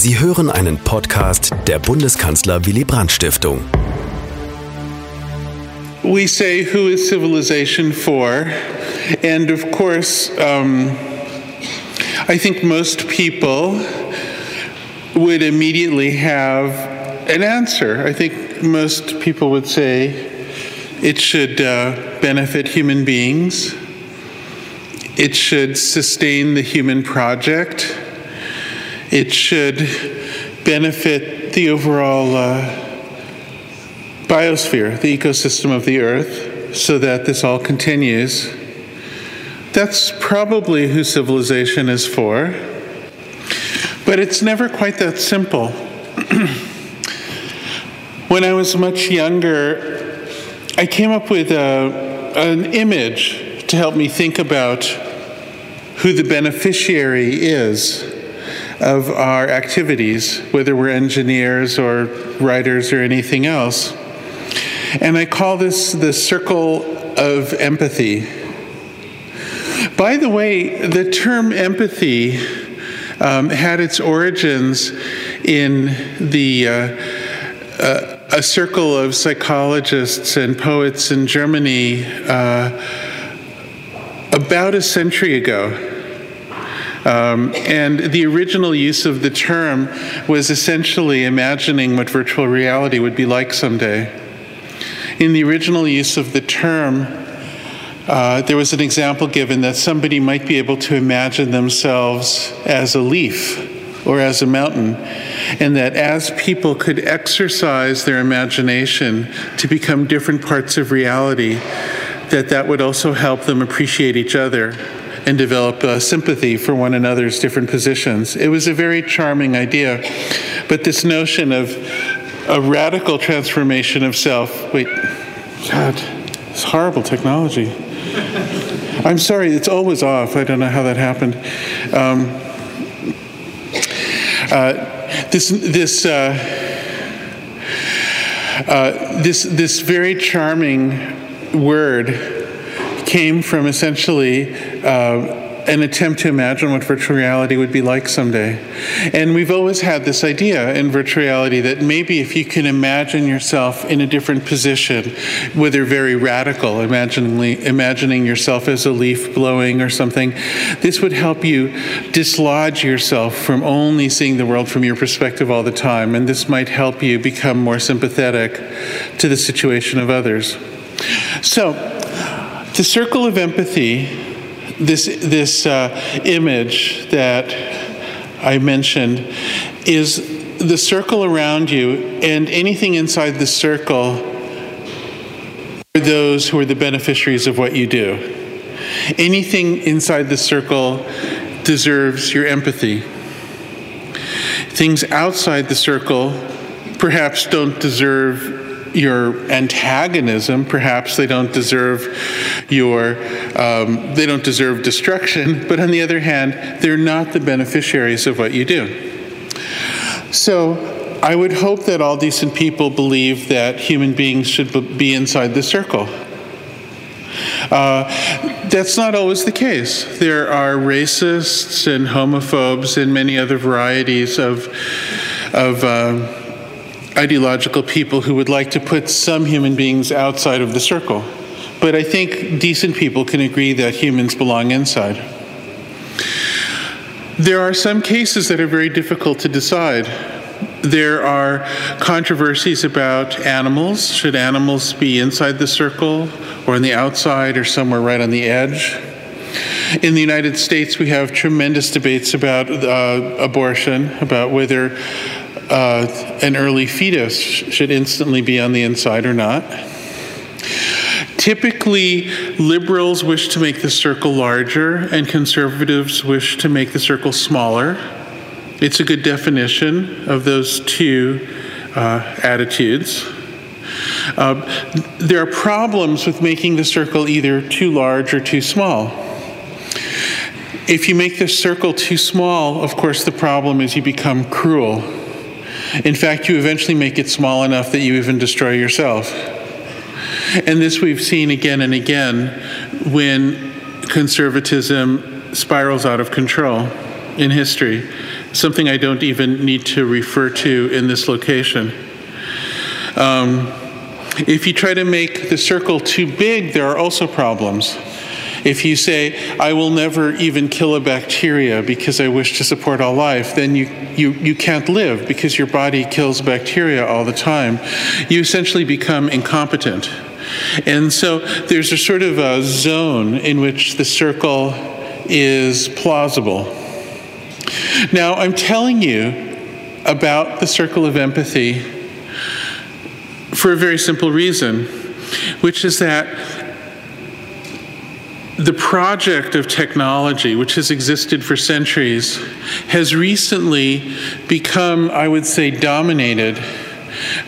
Sie hören einen Podcast der Bundeskanzler Willy Brandt Stiftung. We say, who is civilization for? And of course, um, I think most people would immediately have an answer. I think most people would say it should uh, benefit human beings, it should sustain the human project it should benefit the overall uh, biosphere, the ecosystem of the Earth, so that this all continues. That's probably who civilization is for. But it's never quite that simple. when I was much younger, I came up with a, an image to help me think about who the beneficiary is of our activities, whether we're engineers or writers or anything else. And I call this the circle of empathy. By the way, the term empathy um, had its origins in the uh, uh, a circle of psychologists and poets in Germany uh, about a century ago. Um, and the original use of the term was essentially imagining what virtual reality would be like someday. In the original use of the term, uh, there was an example given that somebody might be able to imagine themselves as a leaf or as a mountain, and that as people could exercise their imagination to become different parts of reality, that that would also help them appreciate each other and develop uh, sympathy for one another's different positions. It was a very charming idea. But this notion of a radical transformation of self, wait, God, it's horrible technology. I'm sorry, it's always off. I don't know how that happened. Um, uh, this, this, uh, uh, this, this very charming word came from essentially uh, an attempt to imagine what virtual reality would be like someday. And we've always had this idea in virtual reality that maybe if you can imagine yourself in a different position, whether very radical, imagining, imagining yourself as a leaf blowing or something, this would help you dislodge yourself from only seeing the world from your perspective all the time. And this might help you become more sympathetic to the situation of others. So, the circle of empathy, this, this uh, image that I mentioned, is the circle around you, and anything inside the circle are those who are the beneficiaries of what you do. Anything inside the circle deserves your empathy. Things outside the circle perhaps don't deserve your antagonism. Perhaps they don't deserve your, um, they don't deserve destruction. But on the other hand, they're not the beneficiaries of what you do. So I would hope that all decent people believe that human beings should be inside the circle. Uh, that's not always the case. There are racists and homophobes and many other varieties of, of uh, ideological people who would like to put some human beings outside of the circle. But I think decent people can agree that humans belong inside. There are some cases that are very difficult to decide. There are controversies about animals. Should animals be inside the circle or on the outside or somewhere right on the edge? In the United States, we have tremendous debates about uh, abortion, about whether uh, an early fetus should instantly be on the inside or not. Typically, liberals wish to make the circle larger, and conservatives wish to make the circle smaller. It's a good definition of those two uh, attitudes. Uh, there are problems with making the circle either too large or too small. If you make the circle too small, of course, the problem is you become cruel in fact, you eventually make it small enough that you even destroy yourself. And this we've seen again and again when conservatism spirals out of control in history. something I don't even need to refer to in this location. Um, if you try to make the circle too big, there are also problems. If you say, I will never even kill a bacteria because I wish to support all life, then you, you, you can't live because your body kills bacteria all the time. You essentially become incompetent. And so there's a sort of a zone in which the circle is plausible. Now, I'm telling you about the circle of empathy for a very simple reason, which is that the project of technology, which has existed for centuries, has recently become, I would say, dominated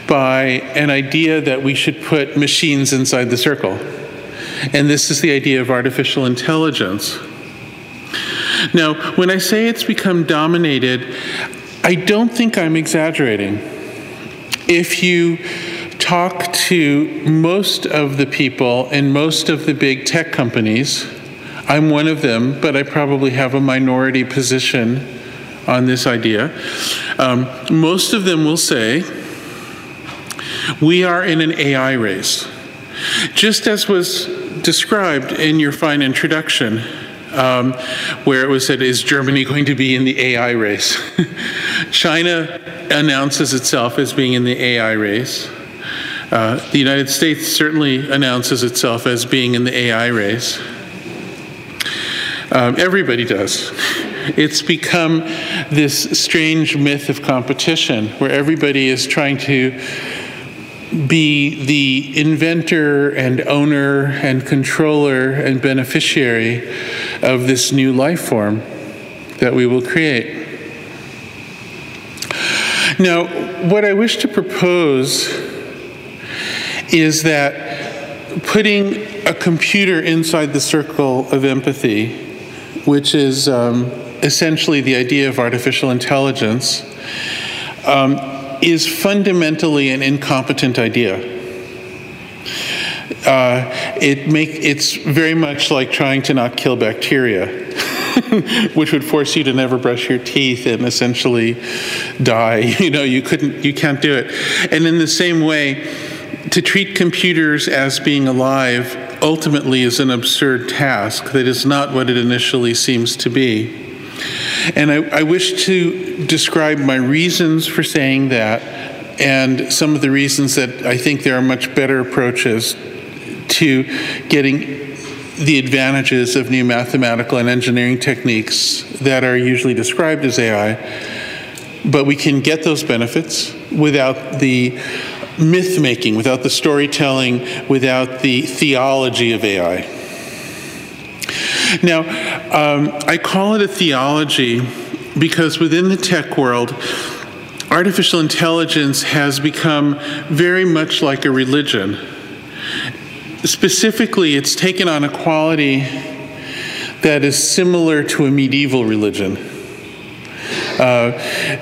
by an idea that we should put machines inside the circle. And this is the idea of artificial intelligence. Now, when I say it's become dominated, I don't think I'm exaggerating. If you talk to most of the people in most of the big tech companies, I'm one of them, but I probably have a minority position on this idea. Um, most of them will say, we are in an AI race. Just as was described in your fine introduction, um, where it was said, Is Germany going to be in the AI race? China announces itself as being in the AI race. Uh, the United States certainly announces itself as being in the AI race. Um, everybody does. It's become this strange myth of competition where everybody is trying to be the inventor and owner and controller and beneficiary of this new life form that we will create. Now, what I wish to propose is that putting a computer inside the circle of empathy, which is um, essentially the idea of artificial intelligence, um, is fundamentally an incompetent idea. Uh, it make, it's very much like trying to not kill bacteria, which would force you to never brush your teeth and essentially die. You know, you couldn't, you can't do it. And in the same way, to treat computers as being alive ultimately is an absurd task that is not what it initially seems to be. And I, I, wish to describe my reasons for saying that and some of the reasons that I think there are much better approaches to getting the advantages of new mathematical and engineering techniques that are usually described as AI. But we can get those benefits without the myth making, without the storytelling, without the theology of AI. Now, um, I call it a theology because within the tech world, artificial intelligence has become very much like a religion. Specifically, it's taken on a quality that is similar to a medieval religion. Uh,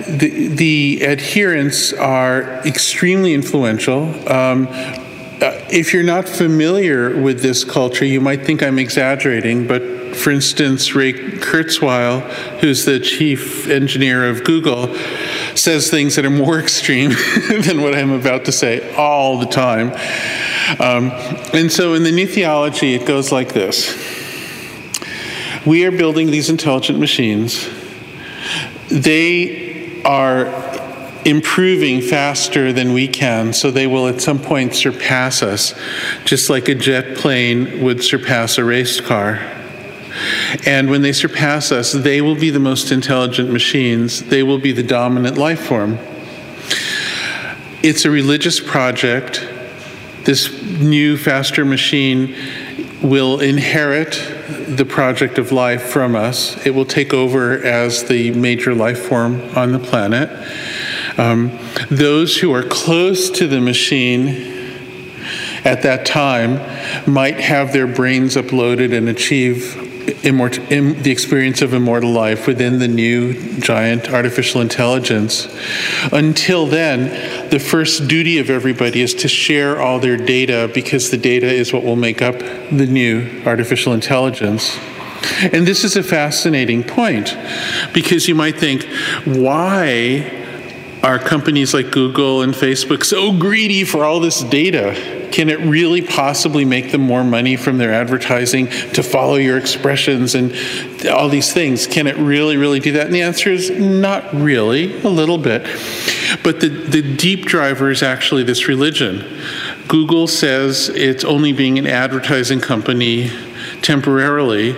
the, the, adherents are extremely influential. Um, uh, if you're not familiar with this culture, you might think I'm exaggerating, but for instance, Ray Kurzweil, who's the chief engineer of Google, says things that are more extreme than what I'm about to say all the time. Um, and so in the new theology, it goes like this We are building these intelligent machines, they are improving faster than we can, so they will at some point surpass us, just like a jet plane would surpass a race car. And when they surpass us, they will be the most intelligent machines, they will be the dominant life form. It's a religious project. This new, faster machine will inherit the project of life from us. It will take over as the major life form on the planet. Um, those who are close to the machine at that time might have their brains uploaded and achieve immort- Im- the experience of immortal life within the new giant artificial intelligence. Until then, the first duty of everybody is to share all their data because the data is what will make up the new artificial intelligence. And this is a fascinating point because you might think, why are companies like Google and Facebook so greedy for all this data? Can it really possibly make them more money from their advertising to follow your expressions and all these things? Can it really, really do that? And the answer is not really, a little bit. But the, the deep driver is actually this religion. Google says it's only being an advertising company temporarily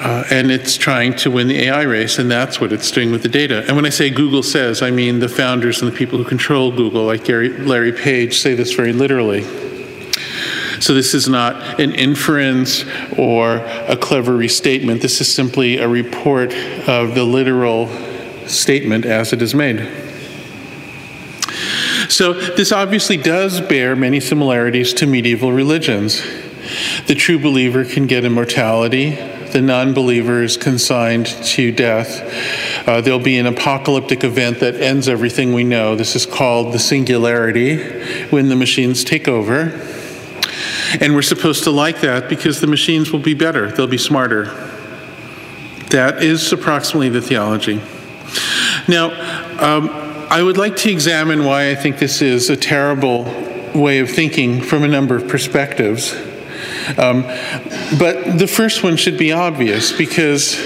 uh, and it's trying to win the AI race, and that's what it's doing with the data. And when I say Google says, I mean the founders and the people who control Google, like Gary, Larry Page, say this very literally. So this is not an inference or a clever restatement. This is simply a report of the literal statement as it is made. So this obviously does bear many similarities to medieval religions. The true believer can get immortality, the non believer is consigned to death. Uh, there'll be an apocalyptic event that ends everything we know. This is called the singularity, when the machines take over. And we're supposed to like that because the machines will be better, they'll be smarter. That is approximately the theology. Now, um, I would like to examine why I think this is a terrible way of thinking from a number of perspectives. Um, but the first one should be obvious because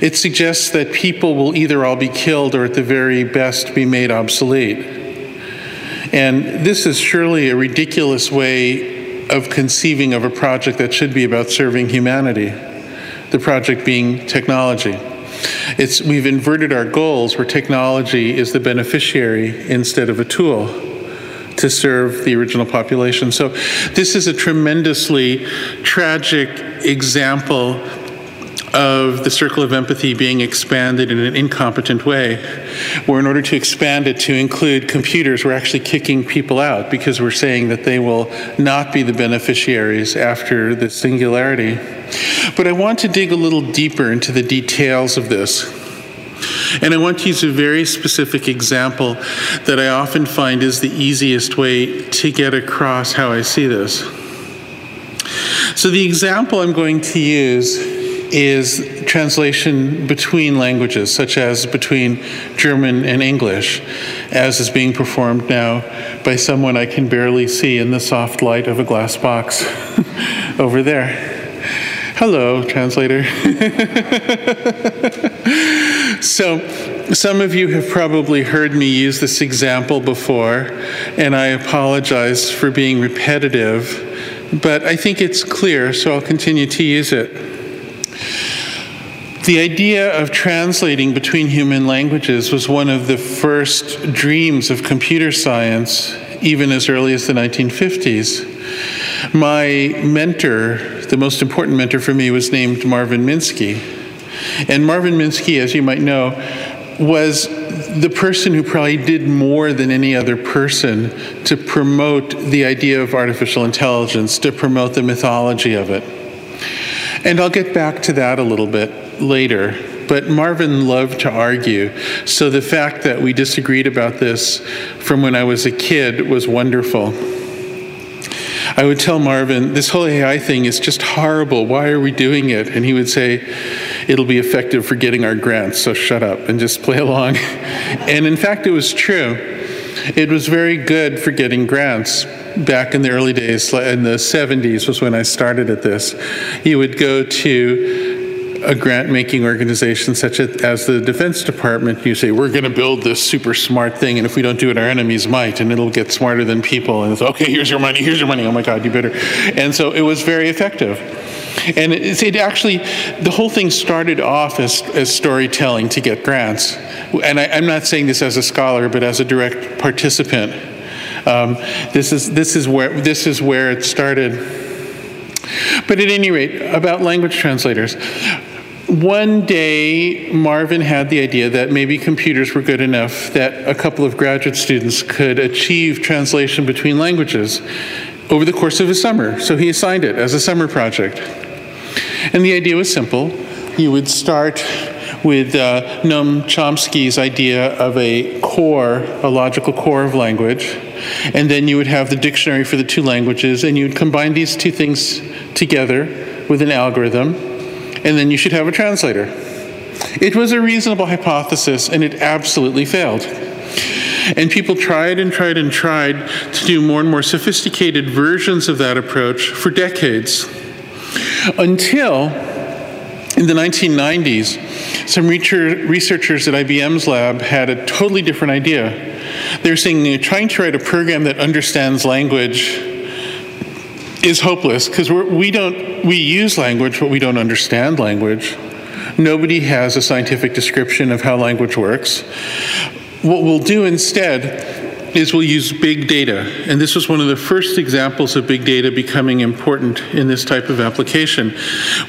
it suggests that people will either all be killed or, at the very best, be made obsolete. And this is surely a ridiculous way of conceiving of a project that should be about serving humanity, the project being technology. It's, we've inverted our goals where technology is the beneficiary instead of a tool to serve the original population. So, this is a tremendously tragic example of the circle of empathy being expanded in an incompetent way, where in order to expand it to include computers, we're actually kicking people out because we're saying that they will not be the beneficiaries after the singularity. But I want to dig a little deeper into the details of this. And I want to use a very specific example that I often find is the easiest way to get across how I see this. So, the example I'm going to use is translation between languages, such as between German and English, as is being performed now by someone I can barely see in the soft light of a glass box over there. Hello, translator. so, some of you have probably heard me use this example before, and I apologize for being repetitive, but I think it's clear, so I'll continue to use it. The idea of translating between human languages was one of the first dreams of computer science, even as early as the 1950s. My mentor, the most important mentor for me was named Marvin Minsky. And Marvin Minsky, as you might know, was the person who probably did more than any other person to promote the idea of artificial intelligence, to promote the mythology of it. And I'll get back to that a little bit later. But Marvin loved to argue. So the fact that we disagreed about this from when I was a kid was wonderful. I would tell Marvin, this whole AI thing is just horrible. Why are we doing it? And he would say, it'll be effective for getting our grants, so shut up and just play along. and in fact, it was true. It was very good for getting grants. Back in the early days, in the 70s was when I started at this. You would go to a grant making organization such as the Defense Department, you say, we're going to build this super smart thing, and if we don't do it, our enemies might, and it'll get smarter than people. And it's, okay, here's your money, here's your money. Oh my God, you better. And so it was very effective. And it, it actually, the whole thing started off as, as storytelling to get grants. And I, am not saying this as a scholar, but as a direct participant. Um, this, is, this, is where, this is where it started. But at any rate, about language translators. One day, Marvin had the idea that maybe computers were good enough that a couple of graduate students could achieve translation between languages over the course of a summer. So he assigned it as a summer project. And the idea was simple. You would start with uh, Noam Chomsky's idea of a core, a logical core of language, and then you would have the dictionary for the two languages, and you would combine these two things together with an algorithm and then you should have a translator. It was a reasonable hypothesis, and it absolutely failed. And people tried and tried and tried to do more and more sophisticated versions of that approach for decades. Until in the 1990s, some researchers at IBM's lab had a totally different idea. They're saying trying to write a program that understands language is hopeless because we don't we use language, but we don't understand language. Nobody has a scientific description of how language works. What we'll do instead is we'll use big data. And this was one of the first examples of big data becoming important in this type of application.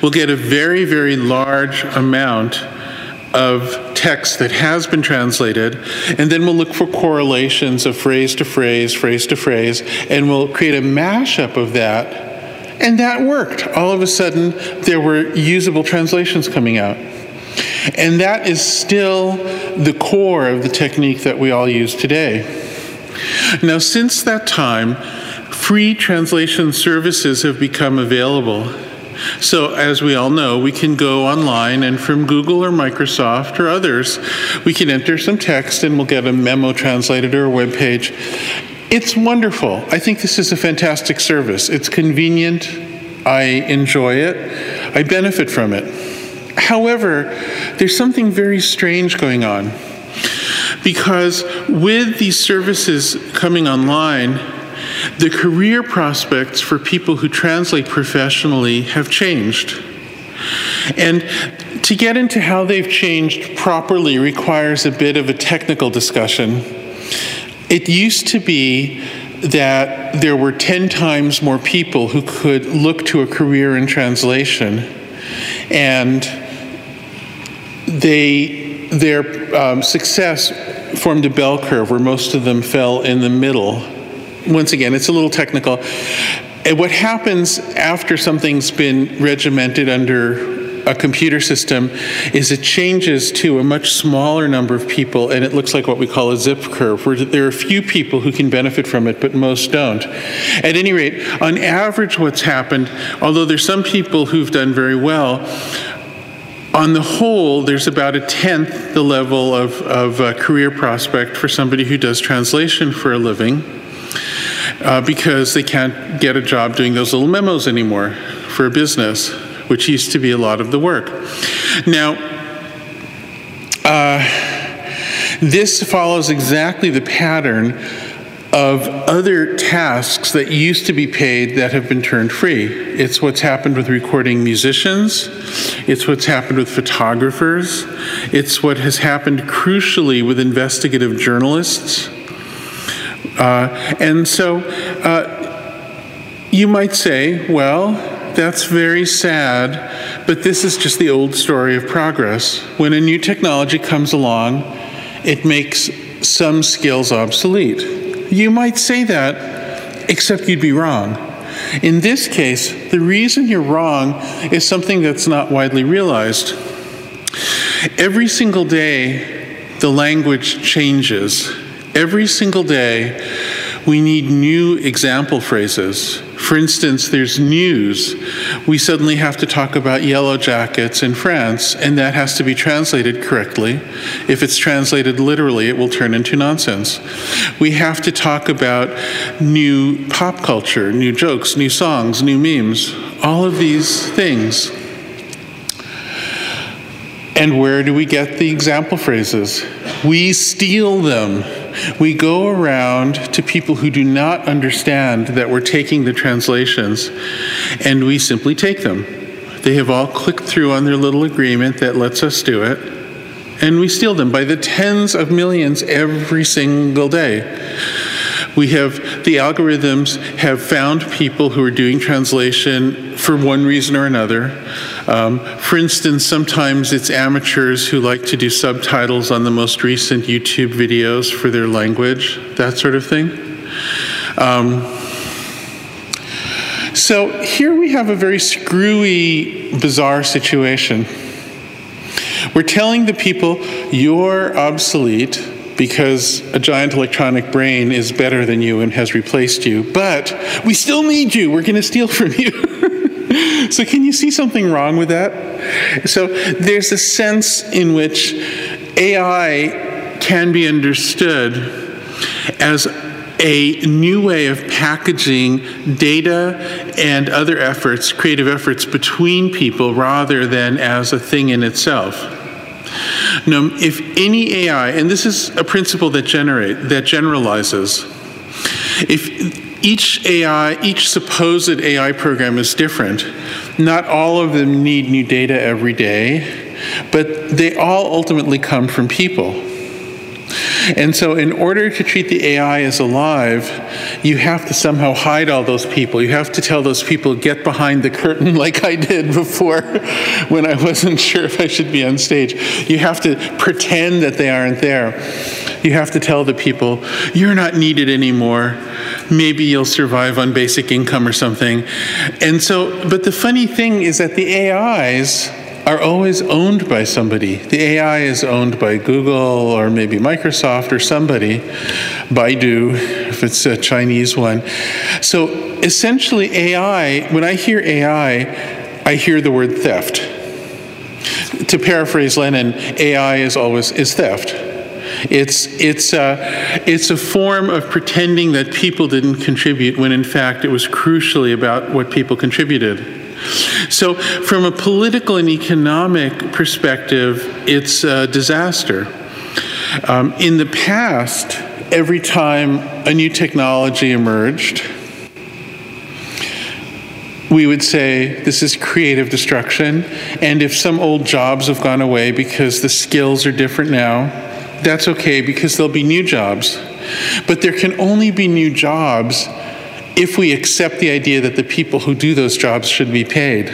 We'll get a very, very large amount of text that has been translated, and then we'll look for correlations of phrase to phrase, phrase to phrase, and we'll create a mashup of that. And that worked. All of a sudden, there were usable translations coming out. And that is still the core of the technique that we all use today. Now, since that time, free translation services have become available. So, as we all know, we can go online and from Google or Microsoft or others, we can enter some text and we'll get a memo translated or a web page. It's wonderful. I think this is a fantastic service. It's convenient. I enjoy it. I benefit from it. However, there's something very strange going on because with these services coming online, the career prospects for people who translate professionally have changed. And to get into how they've changed properly requires a bit of a technical discussion. It used to be that there were 10 times more people who could look to a career in translation and they, their um, success formed a bell curve where most of them fell in the middle. Once again, it's a little technical. And what happens after something's been regimented under a computer system is it changes to a much smaller number of people and it looks like what we call a Zipf curve where there are a few people who can benefit from it but most don't at any rate on average what's happened although there's some people who've done very well on the whole, there's about a tenth the level of, of uh, career prospect for somebody who does translation for a living uh, because they can't get a job doing those little memos anymore for a business, which used to be a lot of the work. Now, uh, this follows exactly the pattern of other tasks that used to be paid that have been turned free. It's what's happened with recording musicians, it's what's happened with photographers, it's what has happened crucially with investigative journalists. Uh, and so uh, you might say, well, that's very sad, but this is just the old story of progress. When a new technology comes along, it makes some skills obsolete. You might say that, except you'd be wrong. In this case, the reason you're wrong is something that's not widely realized. Every single day, the language changes. Every single day, we need new example phrases. For instance, there's news. We suddenly have to talk about yellow jackets in France, and that has to be translated correctly. If it's translated literally, it will turn into nonsense. We have to talk about new pop culture, new jokes, new songs, new memes, all of these things. And where do we get the example phrases? We steal them. We go around to people who do not understand that we're taking the translations and we simply take them. They have all clicked through on their little agreement that lets us do it, and we steal them by the tens of millions every single day. We have the algorithms have found people who are doing translation for one reason or another. Um, for instance, sometimes it's amateurs who like to do subtitles on the most recent YouTube videos for their language, that sort of thing. Um, so here we have a very screwy, bizarre situation. We're telling the people, you're obsolete because a giant electronic brain is better than you and has replaced you, but we still need you. We're going to steal from you. so, can you see something wrong with that? So, there's a sense in which AI can be understood as a new way of packaging data and other efforts, creative efforts between people, rather than as a thing in itself. Now, if any AI, and this is a principle that generate that generalizes, if each AI, each supposed AI program is different. Not all of them need new data every day, but they all ultimately come from people. And so, in order to treat the AI as alive, you have to somehow hide all those people. You have to tell those people, get behind the curtain, like I did before when I wasn't sure if I should be on stage. You have to pretend that they aren't there. You have to tell the people, you're not needed anymore. Maybe you'll survive on basic income or something. And so, but the funny thing is that the AIs are always owned by somebody. The AI is owned by Google or maybe Microsoft or somebody, Baidu, if it's a Chinese one. So essentially, AI, when I hear AI, I hear the word theft. To paraphrase Lenin, AI is always is theft. It's, it's, a, it's a form of pretending that people didn't contribute when in fact it was crucially about what people contributed. So, from a political and economic perspective, it's a disaster. Um, in the past, every time a new technology emerged, we would say this is creative destruction. And if some old jobs have gone away because the skills are different now, that's okay because there'll be new jobs. But there can only be new jobs if we accept the idea that the people who do those jobs should be paid.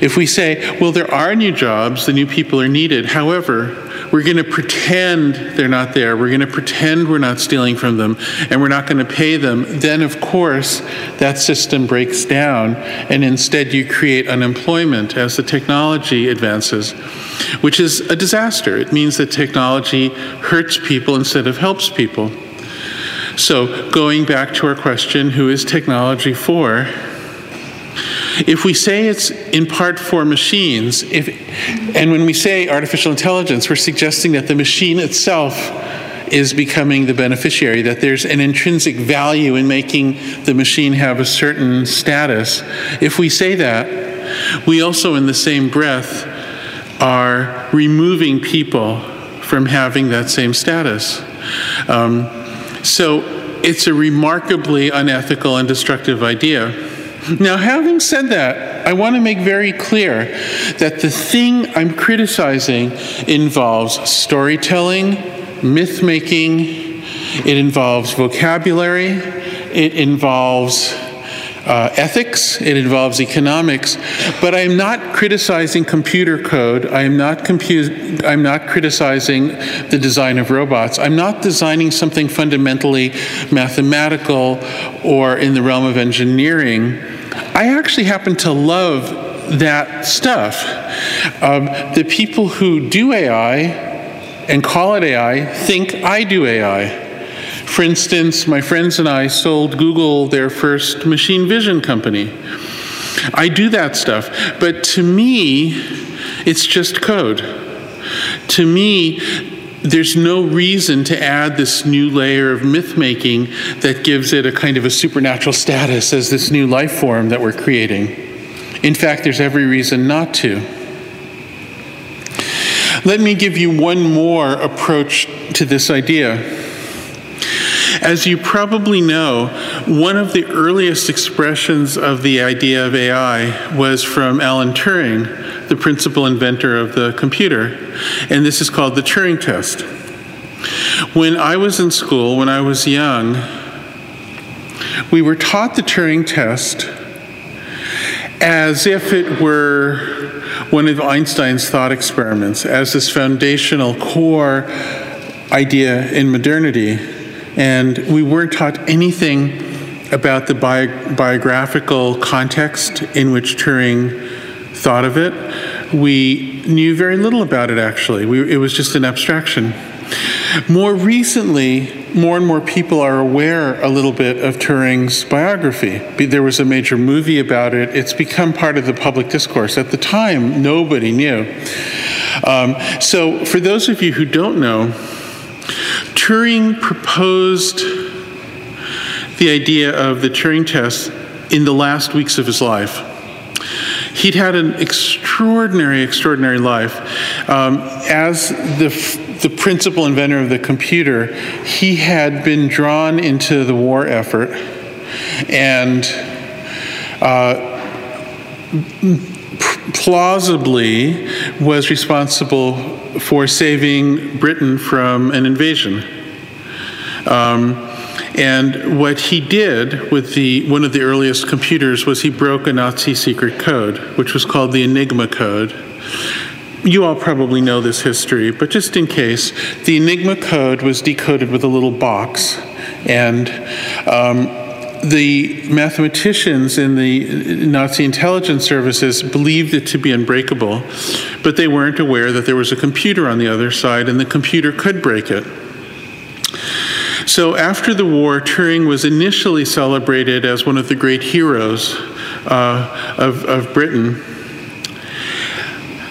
If we say, well, there are new jobs, the new people are needed, however, we're going to pretend they're not there, we're going to pretend we're not stealing from them, and we're not going to pay them, then of course that system breaks down, and instead you create unemployment as the technology advances, which is a disaster. It means that technology hurts people instead of helps people. So, going back to our question who is technology for? If we say it's in part for machines, if, and when we say artificial intelligence, we're suggesting that the machine itself is becoming the beneficiary, that there's an intrinsic value in making the machine have a certain status. If we say that, we also, in the same breath, are removing people from having that same status. Um, so it's a remarkably unethical and destructive idea. Now, having said that, I want to make very clear that the thing I'm criticizing involves storytelling, myth making, it involves vocabulary, it involves uh, ethics, it involves economics, but I am not criticizing computer code. I am not compu- I'm not criticizing the design of robots. I'm not designing something fundamentally mathematical or in the realm of engineering. I actually happen to love that stuff. Um, the people who do AI and call it AI think I do AI. For instance, my friends and I sold Google their first machine vision company. I do that stuff, but to me, it's just code. To me, there's no reason to add this new layer of myth making that gives it a kind of a supernatural status as this new life form that we're creating. In fact, there's every reason not to. Let me give you one more approach to this idea. As you probably know, one of the earliest expressions of the idea of AI was from Alan Turing, the principal inventor of the computer, and this is called the Turing test. When I was in school, when I was young, we were taught the Turing test as if it were one of Einstein's thought experiments, as this foundational core idea in modernity. And we weren't taught anything about the bi- biographical context in which Turing thought of it. We knew very little about it, actually. We, it was just an abstraction. More recently, more and more people are aware a little bit of Turing's biography. There was a major movie about it. It's become part of the public discourse. At the time, nobody knew. Um, so, for those of you who don't know, Turing proposed the idea of the Turing test in the last weeks of his life. He'd had an extraordinary, extraordinary life. Um, as the, the principal inventor of the computer, he had been drawn into the war effort and uh, plausibly was responsible for saving Britain from an invasion. Um, and what he did with the one of the earliest computers was he broke a Nazi secret code, which was called the Enigma code. You all probably know this history, but just in case, the Enigma code was decoded with a little box, and um, the mathematicians in the Nazi intelligence services believed it to be unbreakable, but they weren't aware that there was a computer on the other side and the computer could break it. So after the war, Turing was initially celebrated as one of the great heroes uh, of, of Britain.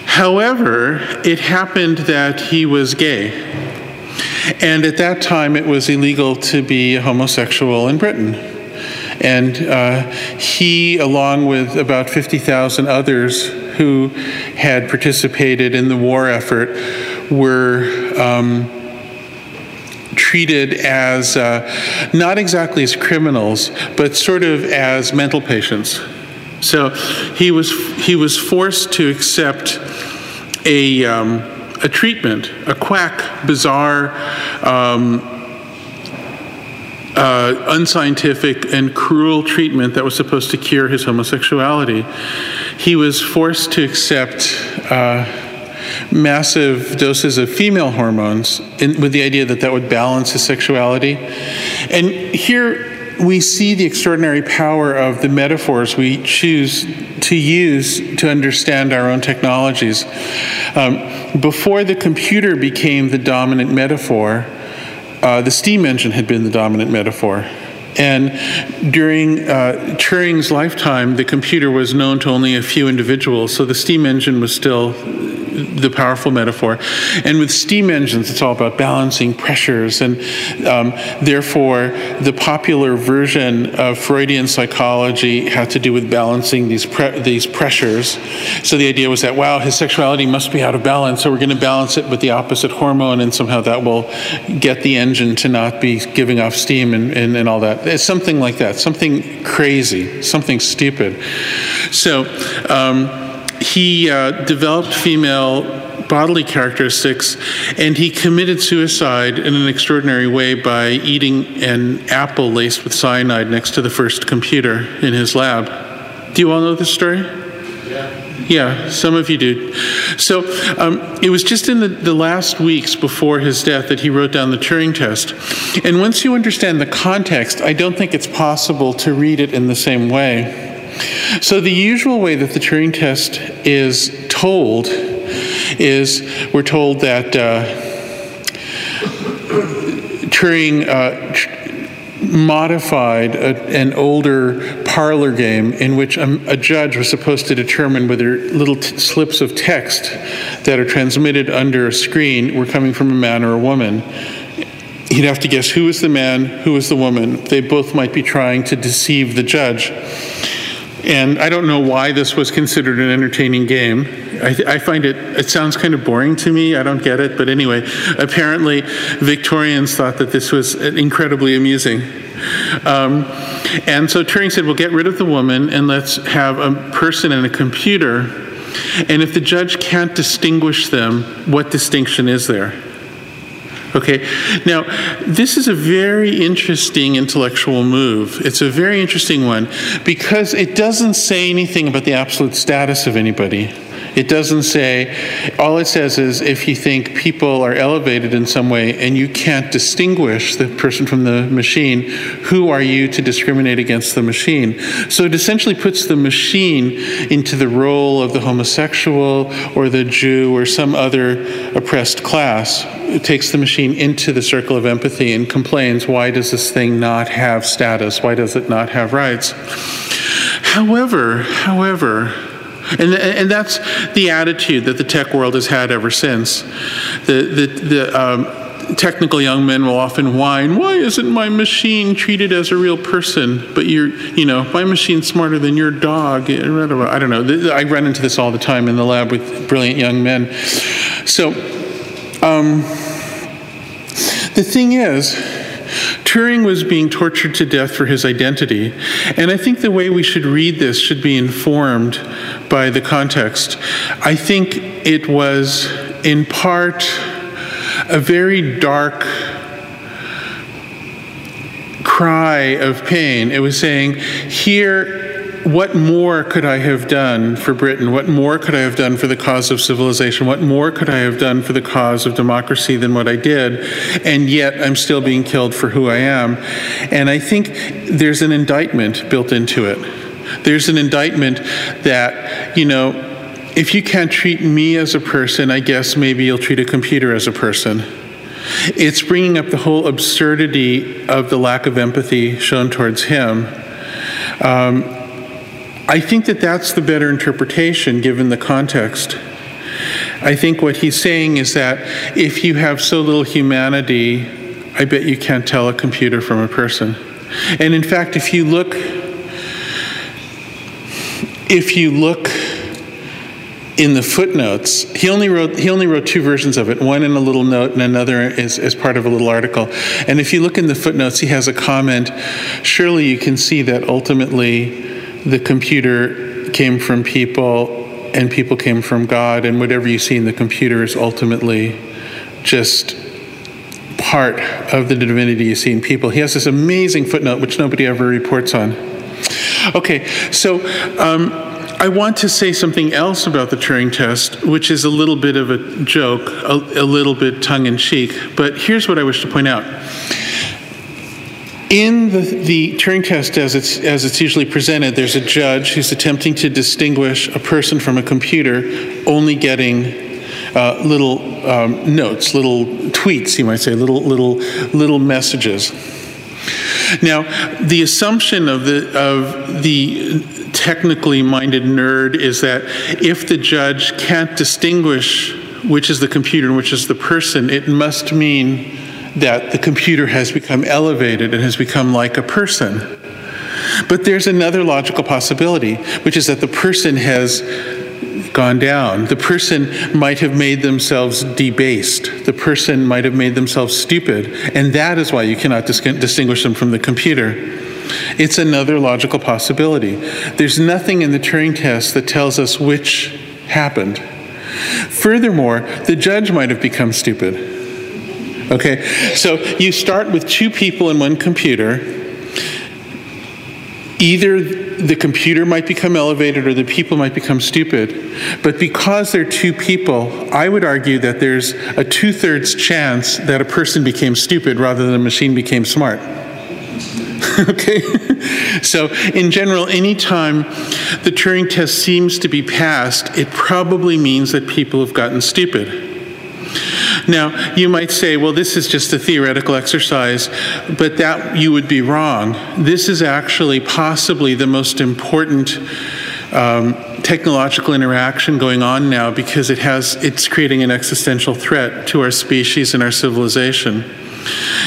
However, it happened that he was gay. And at that time, it was illegal to be homosexual in Britain. And uh, he, along with about 50,000 others who had participated in the war effort, were. Um, treated as uh, not exactly as criminals, but sort of as mental patients. So he was he was forced to accept a um, a treatment, a quack, bizarre. Um, uh, unscientific and cruel treatment that was supposed to cure his homosexuality. He was forced to accept uh, massive doses of female hormones in, with the idea that that would balance his sexuality. And here we see the extraordinary power of the metaphors we choose to use to understand our own technologies. Um, before the computer became the dominant metaphor, uh, the steam engine had been the dominant metaphor. And during uh, Turing's lifetime, the computer was known to only a few individuals, so the steam engine was still the powerful metaphor. And with steam engines, it's all about balancing pressures. And um, therefore, the popular version of Freudian psychology had to do with balancing these, pre- these pressures. So the idea was that, wow, his sexuality must be out of balance, so we're going to balance it with the opposite hormone, and somehow that will get the engine to not be giving off steam and, and, and all that. It's something like that, something crazy, something stupid. So, um, he uh, developed female bodily characteristics, and he committed suicide in an extraordinary way by eating an apple laced with cyanide next to the first computer in his lab. Do you all know this story? Yeah. Yeah, some of you do. So um, it was just in the, the last weeks before his death that he wrote down the Turing test. And once you understand the context, I don't think it's possible to read it in the same way. So, the usual way that the Turing test is told is we're told that uh, Turing uh, tr- modified a, an older parlor game in which a, a, judge was supposed to determine whether little t- slips of text that are transmitted under a screen were coming from a man or a woman. He'd have to guess who was the man, who was the woman. They both might be trying to deceive the judge. And I don't know why this was considered an entertaining game. I, I, find it, it sounds kind of boring to me. I don't get it. But anyway, apparently Victorians thought that this was incredibly amusing. Um, and so Turing said, well, get rid of the woman and let's have a person and a computer. And if the judge can't distinguish them, what distinction is there? Okay, now this is a very interesting intellectual move. It's a very interesting one because it doesn't say anything about the absolute status of anybody. It doesn't say, all it says is if you think people are elevated in some way and you can't distinguish the person from the machine, who are you to discriminate against the machine? So it essentially puts the machine into the role of the homosexual or the Jew or some other oppressed class. It takes the machine into the circle of empathy and complains, why does this thing not have status? Why does it not have rights? However, however, and, and that's the attitude that the tech world has had ever since. The, the, the um, technical young men will often whine, why isn't my machine treated as a real person? But you're, you know, my machine's smarter than your dog. I don't know. I run into this all the time in the lab with brilliant young men. So, um, the thing is, Turing was being tortured to death for his identity. And I think the way we should read this should be informed by the context. I think it was, in part, a very dark cry of pain. It was saying, Here, what more could I have done for Britain? What more could I have done for the cause of civilization? What more could I have done for the cause of democracy than what I did? And yet I'm still being killed for who I am. And I think there's an indictment built into it. There's an indictment that, you know, if you can't treat me as a person, I guess maybe you'll treat a computer as a person. It's bringing up the whole absurdity of the lack of empathy shown towards him. Um, I think that that's the better interpretation given the context. I think what he's saying is that if you have so little humanity, I bet you can't tell a computer from a person. And in fact, if you look, if you look in the footnotes, he only wrote he only wrote two versions of it. One in a little note, and another is as part of a little article. And if you look in the footnotes, he has a comment. Surely you can see that ultimately the computer came from people and people came from God, and whatever you see in the computer is ultimately just part of the divinity you see in people. He has this amazing footnote, which nobody ever reports on. Okay, so um, I want to say something else about the Turing test, which is a little bit of a joke, a, a little bit tongue in cheek, but here's what I wish to point out. In the, the Turing test, as it's, as it's usually presented, there's a judge who's attempting to distinguish a person from a computer, only getting uh, little um, notes, little tweets, you might say, little, little, little messages. Now, the assumption of the, of the technically minded nerd is that if the judge can't distinguish which is the computer and which is the person, it must mean that the computer has become elevated and has become like a person. But there's another logical possibility, which is that the person has gone down. The person might have made themselves debased. The person might have made themselves stupid. And that is why you cannot dis- distinguish them from the computer. It's another logical possibility. There's nothing in the Turing test that tells us which happened. Furthermore, the judge might have become stupid. Okay, so you start with two people in one computer. Either the computer might become elevated or the people might become stupid. But because they're two people, I would argue that there's a two thirds chance that a person became stupid rather than a machine became smart. okay? so, in general, anytime the Turing test seems to be passed, it probably means that people have gotten stupid. Now, you might say, well, this is just a theoretical exercise, but that you would be wrong. This is actually possibly the most important um, technological interaction going on now because it has it's creating an existential threat to our species and our civilization.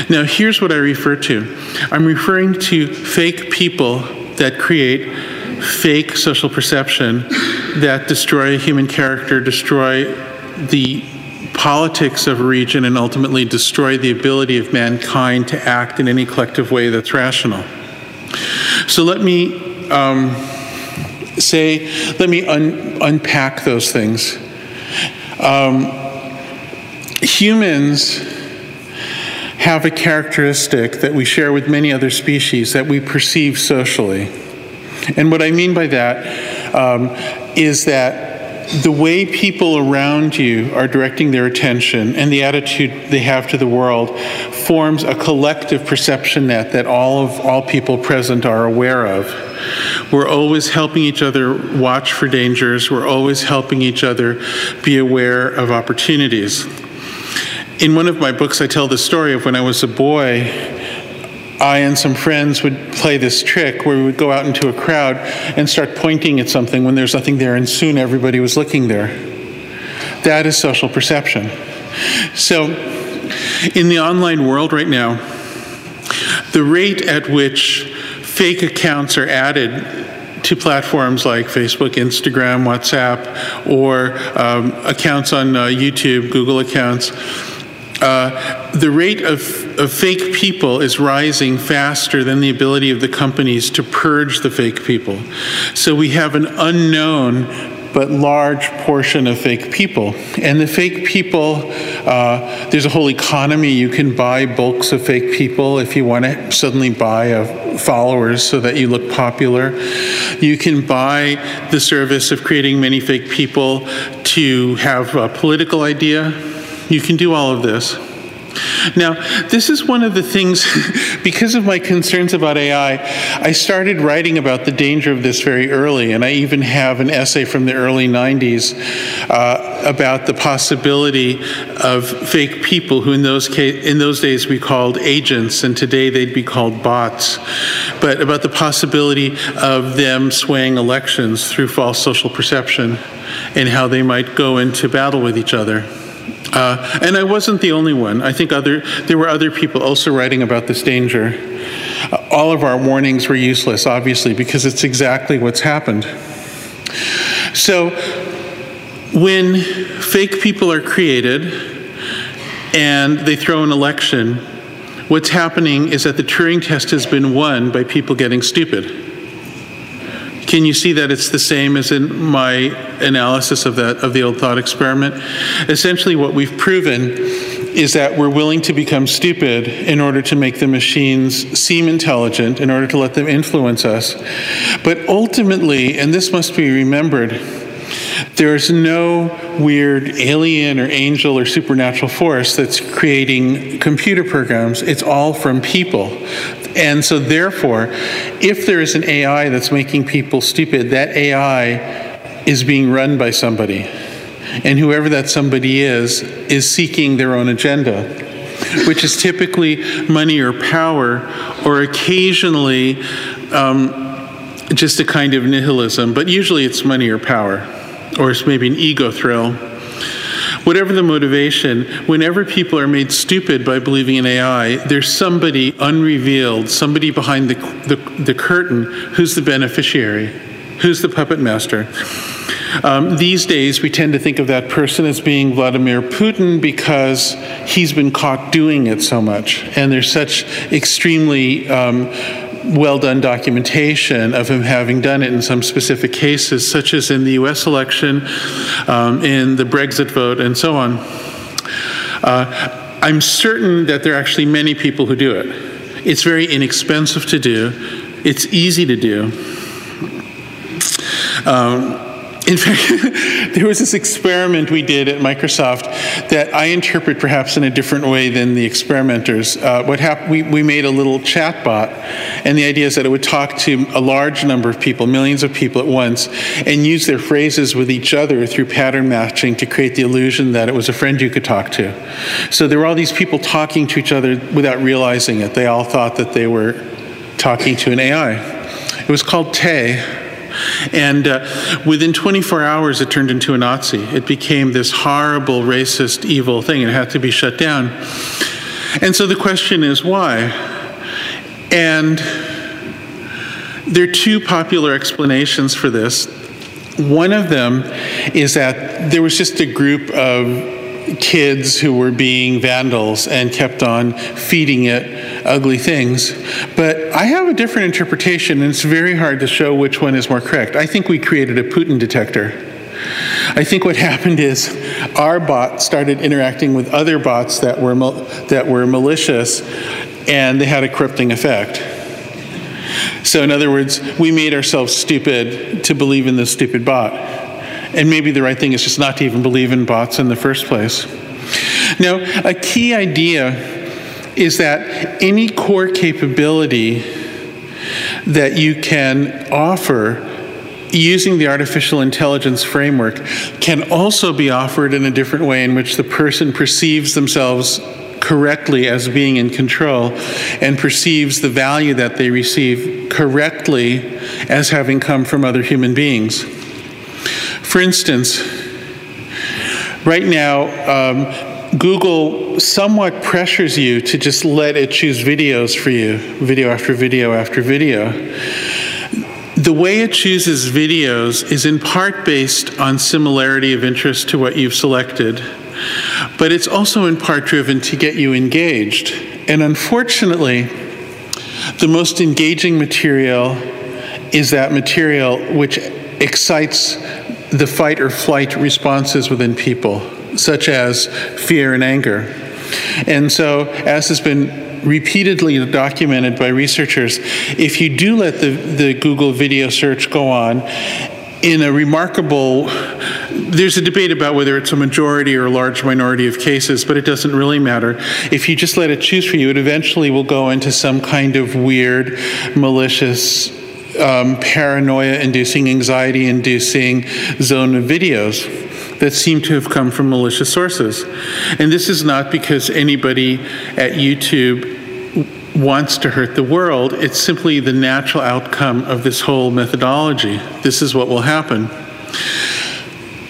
Now, here's what I refer to. I'm referring to fake people that create fake social perception that destroy human character, destroy the politics of a region and ultimately destroy the ability of mankind to act in any collective way that's rational. So let me um, say, let me un- unpack those things. Um, humans have a characteristic that we share with many other species that we perceive socially. And what I mean by that um, is that the way people around you are directing their attention and the attitude they have to the world forms a collective perception net that all of all people present are aware of. We're always helping each other watch for dangers. We're always helping each other be aware of opportunities. In one of my books, I tell the story of when I was a boy. I and some friends would play this trick where we would go out into a crowd and start pointing at something when there's nothing there, and soon everybody was looking there. That is social perception. So, in the online world right now, the rate at which fake accounts are added to platforms like Facebook, Instagram, WhatsApp, or um, accounts on uh, YouTube, Google accounts, uh, the rate of, of fake people is rising faster than the ability of the companies to purge the fake people. So we have an unknown but large portion of fake people. And the fake people, uh, there's a whole economy. You can buy bulks of fake people if you want to suddenly buy a followers so that you look popular. You can buy the service of creating many fake people to have a political idea. You can do all of this. Now, this is one of the things, because of my concerns about AI, I started writing about the danger of this very early, and I even have an essay from the early 90s uh, about the possibility of fake people who, in those, ca- in those days, we called agents, and today they'd be called bots, but about the possibility of them swaying elections through false social perception and how they might go into battle with each other. Uh, and I wasn't the only one. I think other there were other people also writing about this danger. Uh, all of our warnings were useless, obviously, because it's exactly what's happened. So, when fake people are created and they throw an election, what's happening is that the Turing test has been won by people getting stupid. Can you see that it's the same as in my analysis of that of the old thought experiment? Essentially, what we've proven is that we're willing to become stupid in order to make the machines seem intelligent, in order to let them influence us. But ultimately, and this must be remembered, there's no weird alien or angel or supernatural force that's creating computer programs. It's all from people. And so, therefore, if there is an AI that's making people stupid, that AI is being run by somebody. And whoever that somebody is, is seeking their own agenda, which is typically money or power, or occasionally um, just a kind of nihilism, but usually it's money or power, or it's maybe an ego thrill. Whatever the motivation, whenever people are made stupid by believing in AI, there's somebody unrevealed, somebody behind the, the, the curtain who's the beneficiary, who's the puppet master. Um, these days, we tend to think of that person as being Vladimir Putin because he's been caught doing it so much. And there's such extremely um, well done documentation of him having done it in some specific cases, such as in the US election, um, in the Brexit vote, and so on. Uh, I'm certain that there are actually many people who do it. It's very inexpensive to do, it's easy to do. Um, in fact, there was this experiment we did at Microsoft that I interpret perhaps in a different way than the experimenters. Uh, what happened? We, we made a little chat bot, and the idea is that it would talk to a large number of people, millions of people at once, and use their phrases with each other through pattern matching to create the illusion that it was a friend you could talk to. So there were all these people talking to each other without realizing it. They all thought that they were talking to an AI. It was called Tay. And uh, within 24 hours, it turned into a Nazi. It became this horrible, racist, evil thing, it had to be shut down. And so the question is why? And there are two popular explanations for this. One of them is that there was just a group of kids who were being vandals and kept on feeding it ugly things. But I have a different interpretation, and it's very hard to show which one is more correct. I think we created a Putin detector. I think what happened is our bot started interacting with other bots that were, that were malicious, and they had a corrupting effect. So, in other words, we made ourselves stupid to believe in this stupid bot. And maybe the right thing is just not to even believe in bots in the first place. Now, a key idea is that any core capability that you can offer using the artificial intelligence framework can also be offered in a different way in which the person perceives themselves correctly as being in control and perceives the value that they receive correctly as having come from other human beings. For instance, right now, um, Google somewhat pressures you to just let it choose videos for you, video after video after video. The way it chooses videos is in part based on similarity of interest to what you've selected, but it's also in part driven to get you engaged. And unfortunately, the most engaging material is that material which excites the fight or flight responses within people, such as fear and anger. And so, as has been repeatedly documented by researchers, if you do let the, the Google video search go on, in a remarkable there's a debate about whether it's a majority or a large minority of cases, but it doesn't really matter. If you just let it choose for you, it eventually will go into some kind of weird, malicious, um, paranoia inducing, anxiety inducing zone of videos that seem to have come from malicious sources. And this is not because anybody at YouTube wants to hurt the world. It's simply the natural outcome of this whole methodology. This is what will happen.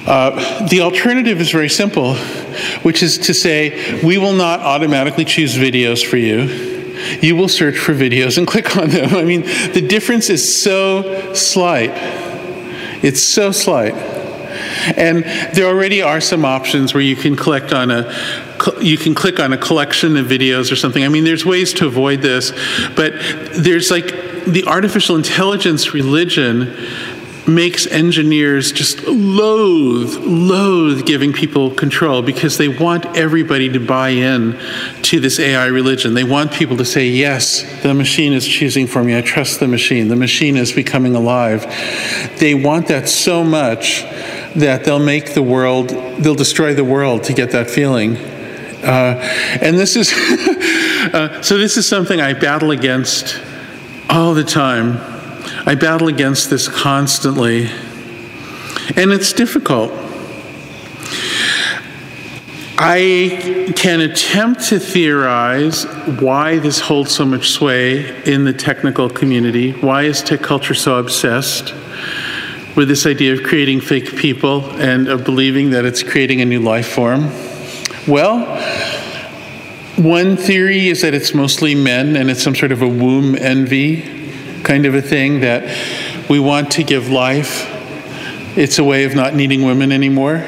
Uh, the alternative is very simple, which is to say, we will not automatically choose videos for you. You will search for videos and click on them. I mean, the difference is so slight. It's so slight. And there already are some options where you can collect on a you can click on a collection of videos or something. I mean, there's ways to avoid this, but there's like the artificial intelligence religion makes engineers just loathe, loathe giving people control because they want everybody to buy in to this AI religion. They want people to say, yes, the machine is choosing for me. I trust the machine. The machine is becoming alive. They want that so much that they'll make the world, they'll destroy the world to get that feeling. Uh, and this is, uh, so this is something I battle against all the time. I battle against this constantly, and it's difficult. I can attempt to theorize why this holds so much sway in the technical community. Why is tech culture so obsessed with this idea of creating fake people and of believing that it's creating a new life form? Well, one theory is that it's mostly men and it's some sort of a womb envy kind of a thing that we want to give life. It's a way of not needing women anymore.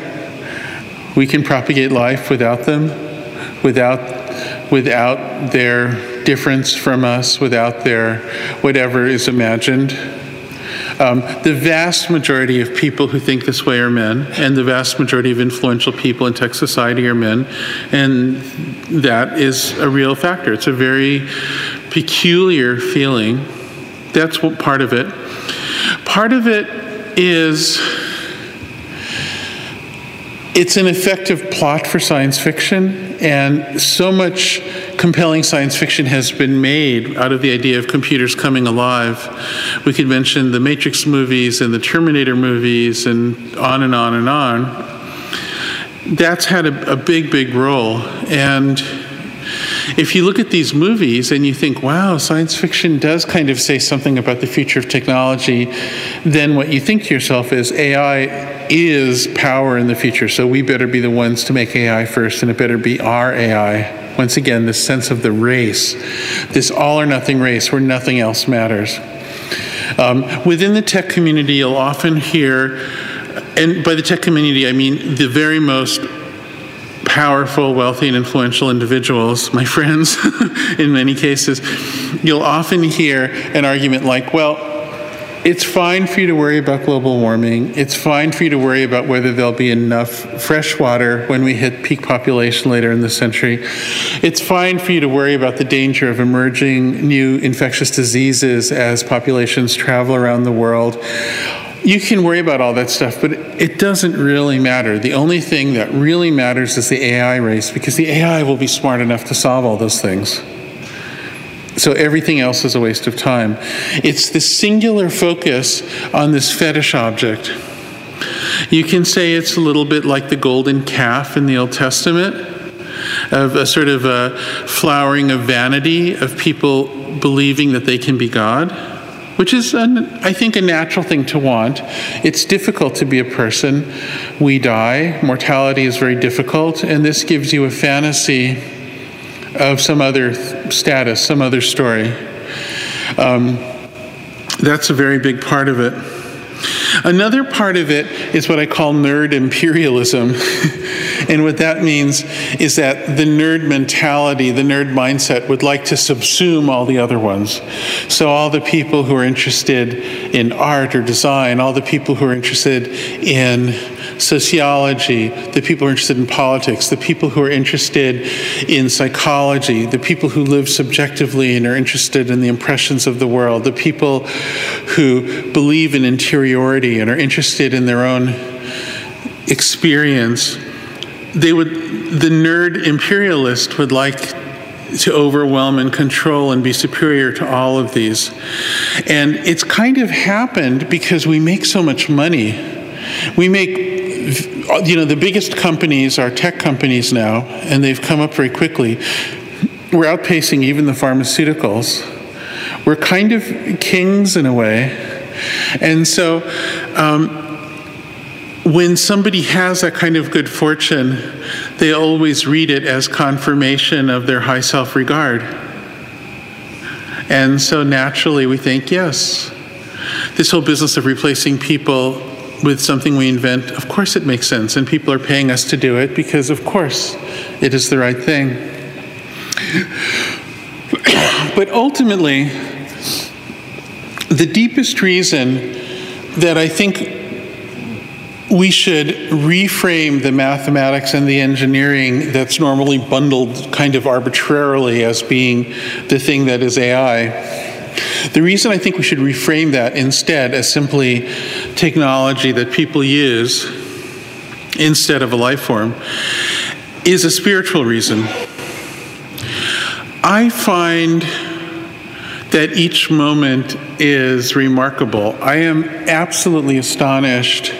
We can propagate life without them, without, without their difference from us, without their whatever is imagined. Um, the vast majority of people who think this way are men, and the vast majority of influential people in tech society are men, and that is a real factor. It's a very peculiar feeling. That's what part of it. Part of it is it's an effective plot for science fiction, and so much compelling science fiction has been made out of the idea of computers coming alive. We could mention the Matrix movies and the Terminator movies, and on and on and on. That's had a, a big, big role. And if you look at these movies and you think, wow, science fiction does kind of say something about the future of technology, then what you think to yourself is AI is power in the future, so we better be the ones to make AI first, and it better be our AI. Once again, this sense of the race, this all or nothing race where nothing else matters. Um, within the tech community, you'll often hear, and by the tech community, I mean the very most powerful, wealthy, and influential individuals, my friends, in many cases, you'll often hear an argument like, well, it's fine for you to worry about global warming. It's fine for you to worry about whether there'll be enough fresh water when we hit peak population later in the century. It's fine for you to worry about the danger of emerging new infectious diseases as populations travel around the world you can worry about all that stuff, but it doesn't really matter. The only thing that really matters is the AI race because the AI will be smart enough to solve all those things. So everything else is a waste of time. It's the singular focus on this fetish object. You can say it's a little bit like the golden calf in the Old Testament, of a sort of a flowering of vanity of people believing that they can be God which is, an, I think, a natural thing to want. It's difficult to be a person. We die, mortality is very difficult, and this gives you a fantasy of some other status, some other story. Um, that's a very big part of it. Another part of it is what I call nerd imperialism. and what that means is that the nerd mentality, the nerd mindset, would like to subsume all the other ones. So, all the people who are interested in art or design, all the people who are interested in sociology, the people who are interested in politics, the people who are interested in psychology, the people who live subjectively and are interested in the impressions of the world, the people who believe in interiority and are interested in their own experience. They would, the nerd imperialist would like to overwhelm and control and be superior to all of these. And it's kind of happened because we make so much money. We make you know, the biggest companies are tech companies now, and they've come up very quickly. We're outpacing even the pharmaceuticals. We're kind of kings in a way. And so, um, when somebody has that kind of good fortune, they always read it as confirmation of their high self regard. And so naturally, we think, yes, this whole business of replacing people with something we invent, of course it makes sense, and people are paying us to do it because, of course, it is the right thing. but ultimately, the deepest reason that I think we should reframe the mathematics and the engineering that's normally bundled kind of arbitrarily as being the thing that is AI the reason I think we should reframe that instead as simply technology that people use instead of a life form is a spiritual reason. I find that each moment is remarkable. I am absolutely astonished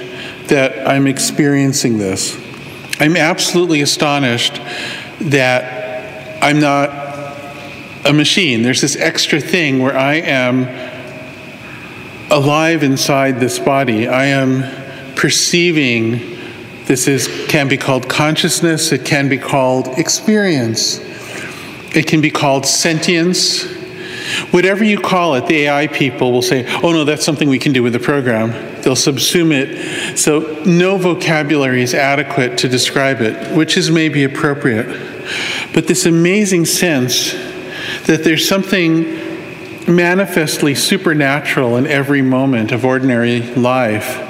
that I'm experiencing this. I'm absolutely astonished that I'm not a machine. There's this extra thing where I am alive inside this body. I am perceiving. This is can be called consciousness. It can be called experience. It can be called sentience. Whatever you call it, the AI people will say, oh no, that's something we can do with the program. They'll subsume it. So no vocabulary is adequate to describe it, which is maybe appropriate. But this amazing sense that there's something manifestly supernatural in every moment of ordinary life.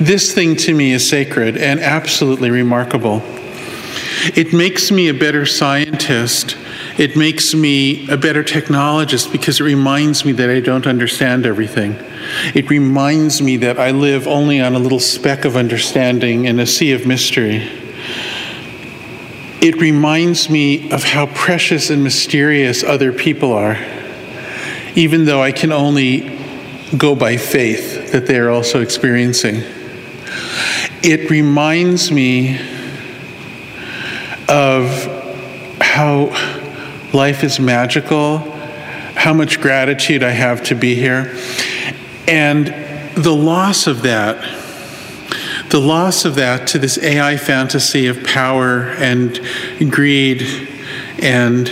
This thing to me is sacred and absolutely remarkable. It makes me a better scientist. It makes me a better technologist because it reminds me that I don't understand everything. It reminds me that I live only on a little speck of understanding in a sea of mystery it reminds me of how precious and mysterious other people are, even though I can only go by faith that they are also experiencing. It reminds me of how life is magical, how much gratitude I have to be here, and the loss of that the loss of that to this AI fantasy of power and greed and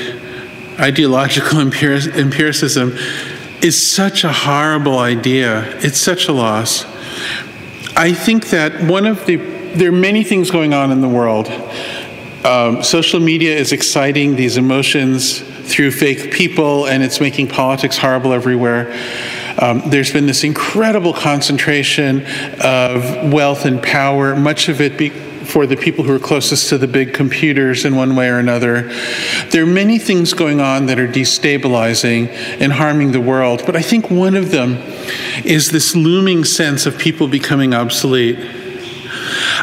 ideological empiricism is such a horrible idea. It's such a loss. I think that one of the, there are many things going on in the world. Um, social media is exciting these emotions through fake people, and it's making politics horrible everywhere. Um, there's been this incredible concentration of wealth and power, much of it be, for the people who are closest to the big computers in one way or another. There are many things going on that are destabilizing and harming the world, but I think one of them is this looming sense of people becoming obsolete.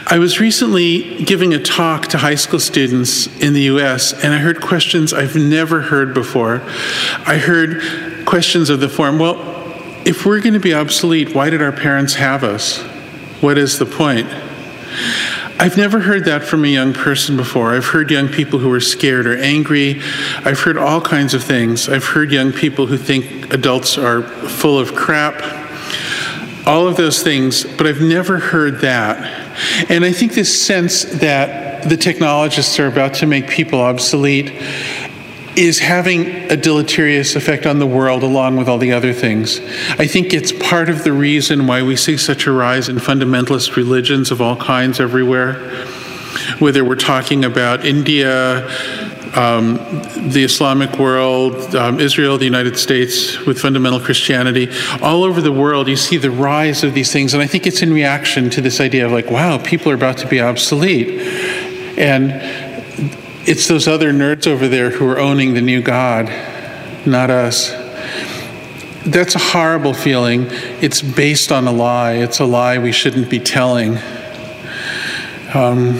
I was recently giving a talk to high school students in the US, and I heard questions I've never heard before. I heard questions of the form, well, if we're going to be obsolete, why did our parents have us? What is the point? I've never heard that from a young person before. I've heard young people who are scared or angry. I've heard all kinds of things. I've heard young people who think adults are full of crap. All of those things, but I've never heard that. And I think this sense that the technologists are about to make people obsolete is having a deleterious effect on the world along with all the other things. I think it's part of the reason why we see such a rise in fundamentalist religions of all kinds everywhere. Whether we're talking about India, um, the Islamic world, um, Israel, the United States, with fundamental Christianity, all over the world, you see the rise of these things. And I think it's in reaction to this idea of like, wow, people are about to be obsolete. And it's those other nerds over there who are owning the new God, not us. That's a horrible feeling. It's based on a lie. It's a lie we shouldn't be telling. Um,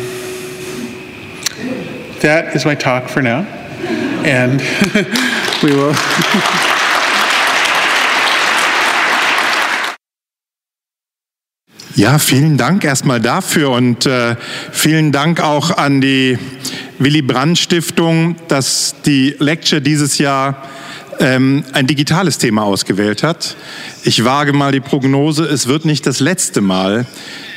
that is my talk for now. And we will. Ja, vielen Dank erstmal dafür und äh, vielen Dank auch an die Willy Brandt Stiftung, dass die Lecture dieses Jahr ähm, ein digitales Thema ausgewählt hat. Ich wage mal die Prognose, es wird nicht das letzte Mal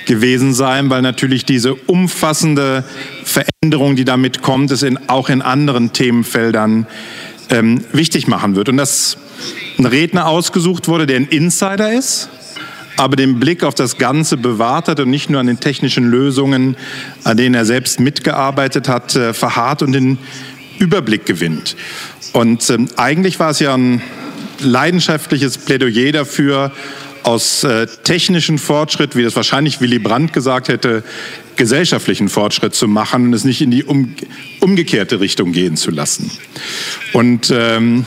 gewesen sein, weil natürlich diese umfassende Veränderung, die damit kommt, es in, auch in anderen Themenfeldern ähm, wichtig machen wird. Und dass ein Redner ausgesucht wurde, der ein Insider ist, aber den Blick auf das Ganze bewahrt hat und nicht nur an den technischen Lösungen, an denen er selbst mitgearbeitet hat, äh, verharrt und den Überblick gewinnt. Und ähm, eigentlich war es ja ein leidenschaftliches Plädoyer dafür, aus äh, technischen Fortschritt, wie das wahrscheinlich Willy Brandt gesagt hätte, gesellschaftlichen Fortschritt zu machen und es nicht in die um, umgekehrte Richtung gehen zu lassen. Und ähm,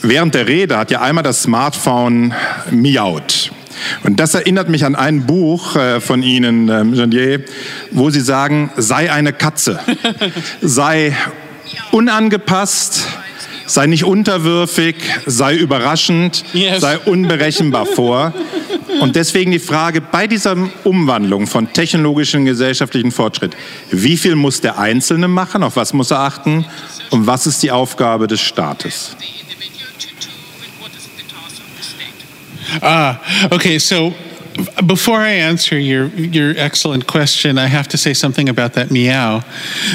während der Rede hat ja einmal das Smartphone miaut. Und das erinnert mich an ein Buch äh, von Ihnen, ähm, Jandier, wo Sie sagen, sei eine Katze, sei unangepasst, sei nicht unterwürfig, sei überraschend, yes. sei unberechenbar vor. Und deswegen die Frage bei dieser Umwandlung von technologischen gesellschaftlichen Fortschritt, wie viel muss der Einzelne machen, auf was muss er achten und was ist die Aufgabe des Staates? Ah, okay. So before I answer your your excellent question, I have to say something about that meow.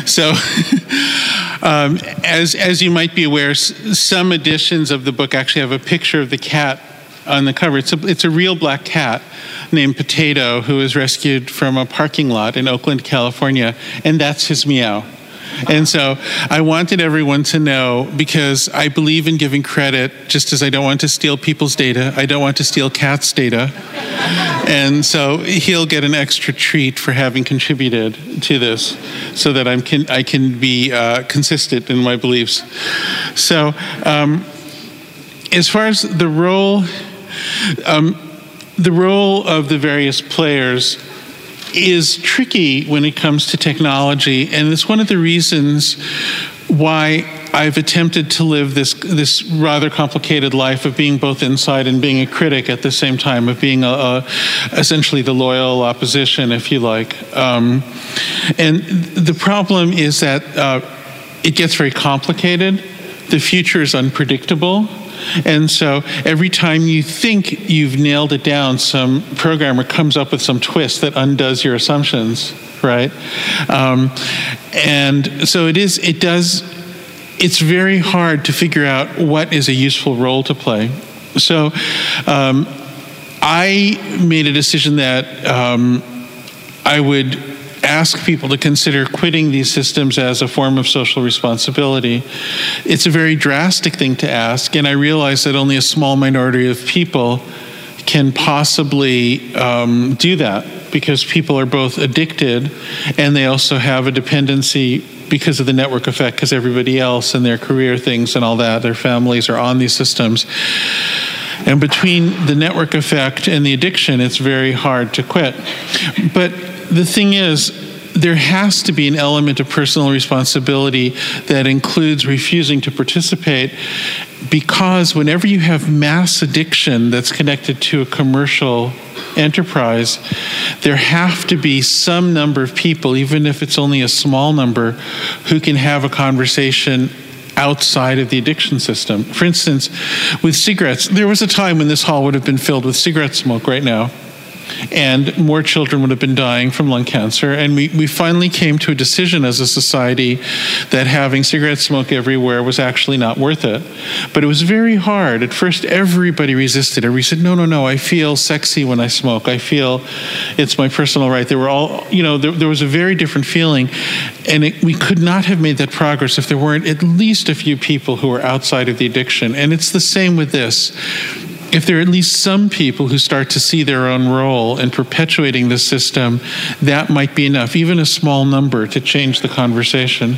So, um, as as you might be aware, some editions of the book actually have a picture of the cat on the cover. It's a it's a real black cat named Potato who was rescued from a parking lot in Oakland, California, and that's his meow. And so I wanted everyone to know because I believe in giving credit, just as I don't want to steal people's data, I don't want to steal cats' data. and so he'll get an extra treat for having contributed to this so that I'm can, I can be uh, consistent in my beliefs. So, um, as far as the role, um, the role of the various players is tricky when it comes to technology, and it's one of the reasons why I've attempted to live this this rather complicated life of being both inside and being a critic at the same time, of being a, a essentially the loyal opposition, if you like. Um, and the problem is that uh, it gets very complicated. The future is unpredictable. And so every time you think you've nailed it down, some programmer comes up with some twist that undoes your assumptions, right? Um, and so it is, it does, it's very hard to figure out what is a useful role to play. So um, I made a decision that um, I would ask people to consider quitting these systems as a form of social responsibility. It's a very drastic thing to ask, and I realize that only a small minority of people can possibly um, do that because people are both addicted and they also have a dependency because of the network effect, because everybody else and their career things and all that, their families are on these systems. And between the network effect and the addiction, it's very hard to quit. But the thing is, there has to be an element of personal responsibility that includes refusing to participate because whenever you have mass addiction that's connected to a commercial enterprise, there have to be some number of people, even if it's only a small number, who can have a conversation outside of the addiction system. For instance, with cigarettes, there was a time when this hall would have been filled with cigarette smoke right now and more children would have been dying from lung cancer. And we, we finally came to a decision as a society that having cigarette smoke everywhere was actually not worth it. But it was very hard. At first, everybody resisted. We said, no, no, no, I feel sexy when I smoke. I feel it's my personal right. There were all, you know, there, there was a very different feeling. And it, we could not have made that progress if there weren't at least a few people who were outside of the addiction. And it's the same with this if there are at least some people who start to see their own role in perpetuating the system, that might be enough, even a small number, to change the conversation.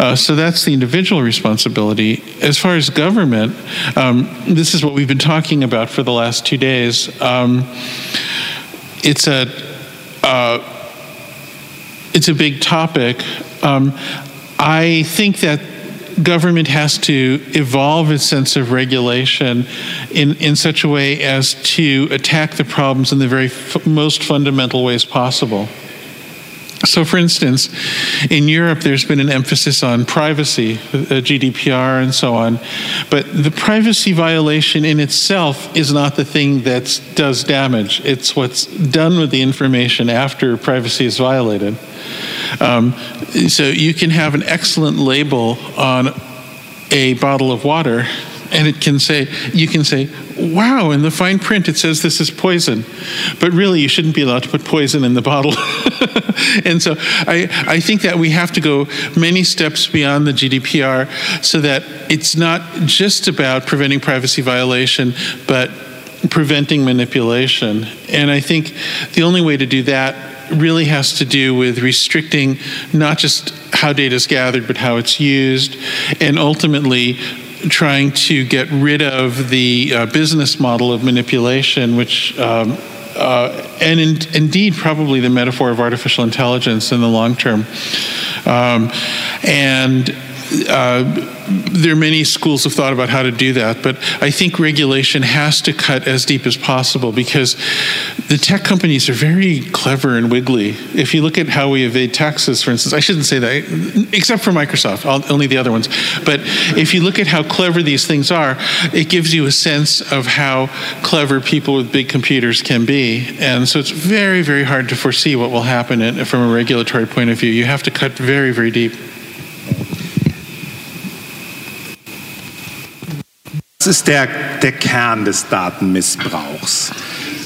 Uh, so that's the individual responsibility. As far as government, um, this is what we've been talking about for the last two days. Um, it's a uh, it's a big topic. Um, I think that government has to evolve its sense of regulation in, in such a way as to attack the problems in the very f- most fundamental ways possible. So, for instance, in Europe, there's been an emphasis on privacy, uh, GDPR, and so on. But the privacy violation in itself is not the thing that does damage. It's what's done with the information after privacy is violated. Um, so, you can have an excellent label on a bottle of water and it can say you can say wow in the fine print it says this is poison. But really you shouldn't be allowed to put poison in the bottle. And so I, I think that we have to go many steps beyond the gdpr so that it's not just about preventing privacy violation but preventing manipulation. And i think the only way to do that really has to do with restricting not just how data is gathered, but how it's used, and ultimately trying to get rid of the uh, business model of manipulation, which um, uh, and in, indeed probably the metaphor of artificial intelligence in the long term. Um, and uh, there are many schools of thought about how to do that, but I think regulation has to cut as deep as possible because the tech companies are very clever and wiggly. If you look at how we evade taxes, for instance, I shouldn't say that, except for Microsoft, only the other ones. But if you look at how clever these things are, it gives you a sense of how clever people with big computers can be. And so it's very, very hard to foresee what will happen from a regulatory point of view. You have to cut very, very deep. Ist der, der Kern des Datenmissbrauchs?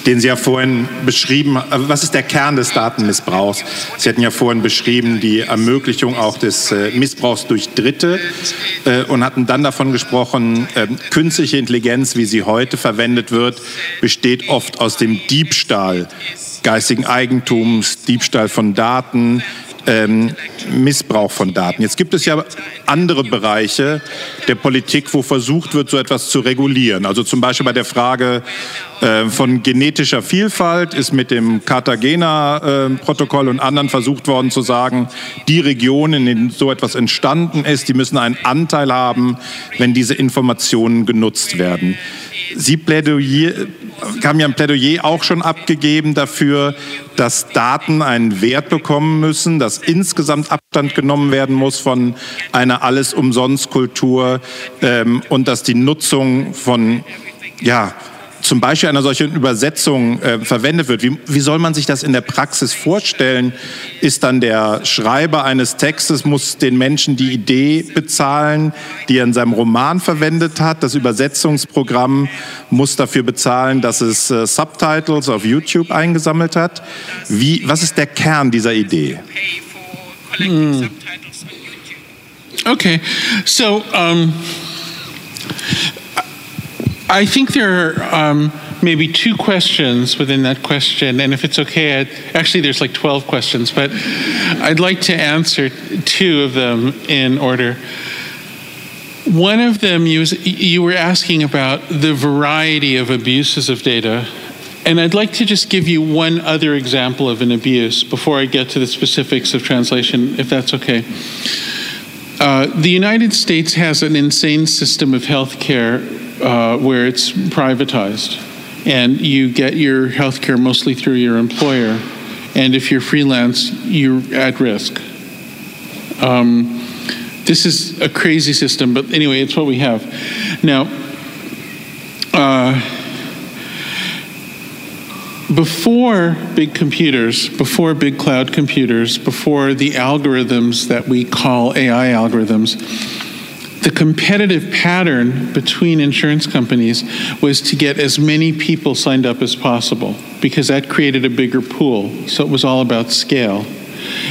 den Sie ja vorhin beschrieben, was ist der Kern des Datenmissbrauchs? Sie hatten ja vorhin beschrieben die Ermöglichung auch des äh, Missbrauchs durch Dritte äh, und hatten dann davon gesprochen, ähm, künstliche Intelligenz, wie sie heute verwendet wird, besteht oft aus dem Diebstahl geistigen Eigentums, Diebstahl von Daten, ähm, Missbrauch von Daten. Jetzt gibt es ja andere Bereiche der Politik, wo versucht wird, so etwas zu regulieren. Also zum Beispiel bei der Frage äh, von genetischer Vielfalt ist mit dem Cartagena-Protokoll äh, und anderen versucht worden zu sagen, die Regionen, in denen so etwas entstanden ist, die müssen einen Anteil haben, wenn diese Informationen genutzt werden. Sie Plädoyer, haben ja ein Plädoyer auch schon abgegeben dafür, dass Daten einen Wert bekommen müssen, dass insgesamt Abstand genommen werden muss von einer Alles-Umsonst-Kultur ähm, und dass die Nutzung von ja, zum Beispiel einer solchen Übersetzung äh, verwendet wird. Wie, wie soll man sich das in der Praxis vorstellen? Ist dann der Schreiber eines Textes, muss den Menschen die Idee bezahlen, die er in seinem Roman verwendet hat? Das Übersetzungsprogramm muss dafür bezahlen, dass es äh, Subtitles auf YouTube eingesammelt hat. Wie, was ist der Kern dieser Idee? Mm. Okay, so um I think there are um, maybe two questions within that question. And if it's okay, I'd, actually, there's like 12 questions, but I'd like to answer two of them in order. One of them, you, you were asking about the variety of abuses of data. And I'd like to just give you one other example of an abuse before I get to the specifics of translation, if that's okay. Uh, the United States has an insane system of health care uh, where it's privatized, and you get your health care mostly through your employer. And if you're freelance, you're at risk. Um, this is a crazy system, but anyway, it's what we have. Now, uh, before big computers, before big cloud computers, before the algorithms that we call AI algorithms, the competitive pattern between insurance companies was to get as many people signed up as possible because that created a bigger pool. So it was all about scale.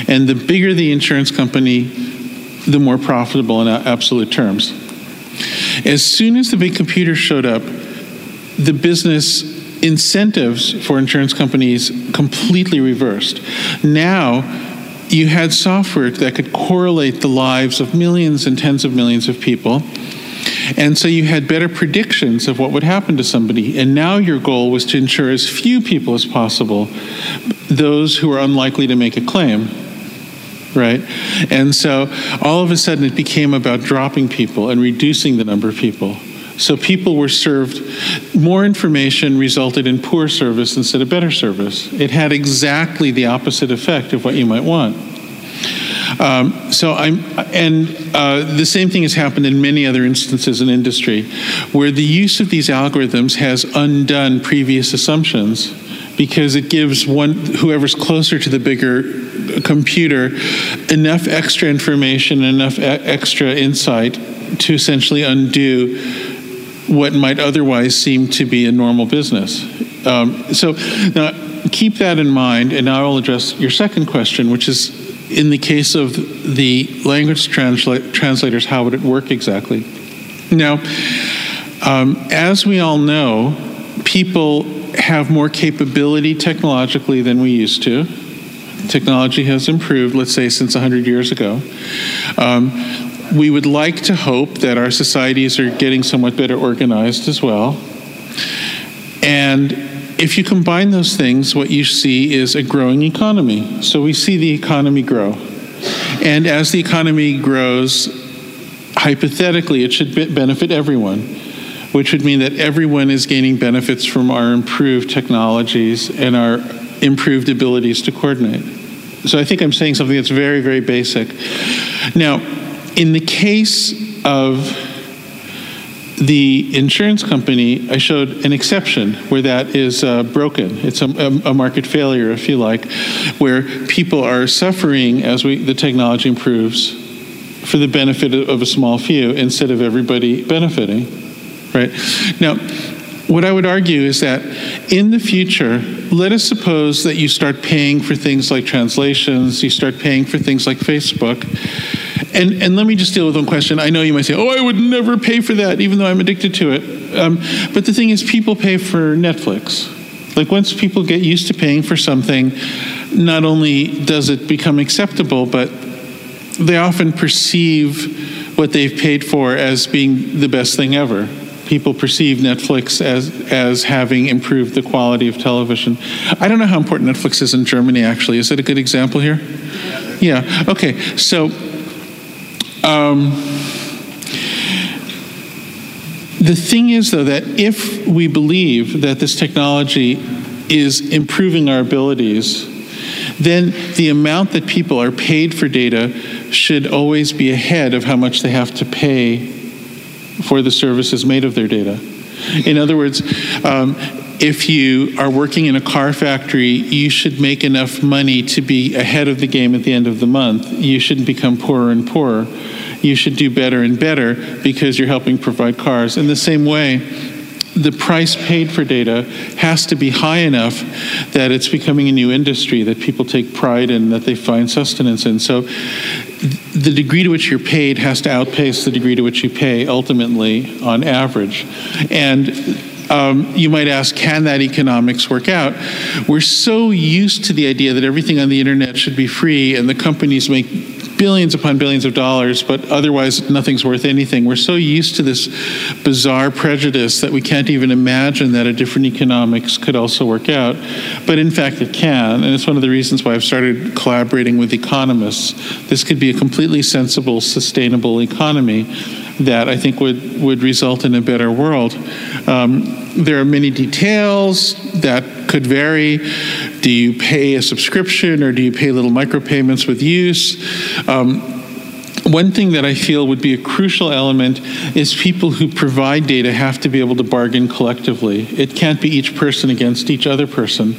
And the bigger the insurance company, the more profitable in absolute terms. As soon as the big computer showed up, the business incentives for insurance companies completely reversed. Now, you had software that could correlate the lives of millions and tens of millions of people. And so you had better predictions of what would happen to somebody. And now your goal was to insure as few people as possible, those who are unlikely to make a claim right? And so all of a sudden it became about dropping people and reducing the number of people. So people were served more information resulted in poor service instead of better service. It had exactly the opposite effect of what you might want. Um, so I'm, and uh, the same thing has happened in many other instances in industry, where the use of these algorithms has undone previous assumptions because it gives one whoever's closer to the bigger computer enough extra information, enough e- extra insight to essentially undo what might otherwise seem to be a normal business. Um, so now keep that in mind, and now I'll address your second question, which is in the case of the language transla- translators, how would it work exactly? Now, um, as we all know, people have more capability technologically than we used to. Technology has improved, let's say, since 100 years ago. Um, we would like to hope that our societies are getting somewhat better organized as well. And if you combine those things, what you see is a growing economy. So we see the economy grow. And as the economy grows, hypothetically, it should benefit everyone which would mean that everyone is gaining benefits from our improved technologies and our improved abilities to coordinate. So I think I'm saying something that's very, very basic. Now, in the case of the insurance company, I showed an exception where that is uh, broken. It's a, a, market failure, if you like, where people are suffering as we, the technology improves for the benefit of a small few instead of everybody benefiting right? Now, what I would argue is that in the future, let us suppose that you start paying for things like translations, you start paying for things like Facebook. And, and let me just deal with one question. I know you might say, oh, I would never pay for that, even though I'm addicted to it. Um, but the thing is, people pay for Netflix. Like, once people get used to paying for something, not only does it become acceptable, but they often perceive what they've paid for as being the best thing ever people perceive Netflix as as having improved the quality of television. I don't know how important Netflix is in Germany. Actually, is it a good example here? Yeah. Okay. So. Um, the thing is, though, that if we believe that this technology is improving our abilities, then the amount that people are paid for data should always be ahead of how much they have to pay for the services made of their data. In other words, um, if you are working in a car factory, you should make enough money to be ahead of the game at the end of the month. You shouldn't become poorer and poorer. You should do better and better because you're helping provide cars. In the same way, the price paid for data has to be high enough that it's becoming a new industry that people take pride in, that they find sustenance in. So the degree to which you're paid has to outpace the degree to which you pay ultimately on average. And um, you might ask, can that economics work out? We're so used to the idea that everything on the internet should be free and the companies make billions upon billions of dollars, but otherwise nothing's worth anything. We're so used to this bizarre prejudice that we can't even imagine that a different economics could also work out. But in fact, it can, and it's one of the reasons why I've started collaborating with economists. This could be a completely sensible, sustainable economy that I think would, would result in a better world. Um, there are many details that could vary. Do you pay a subscription or do you pay little micropayments with use? Um, one thing that I feel would be a crucial element is people who provide data have to be able to bargain collectively. It can't be each person against each other person.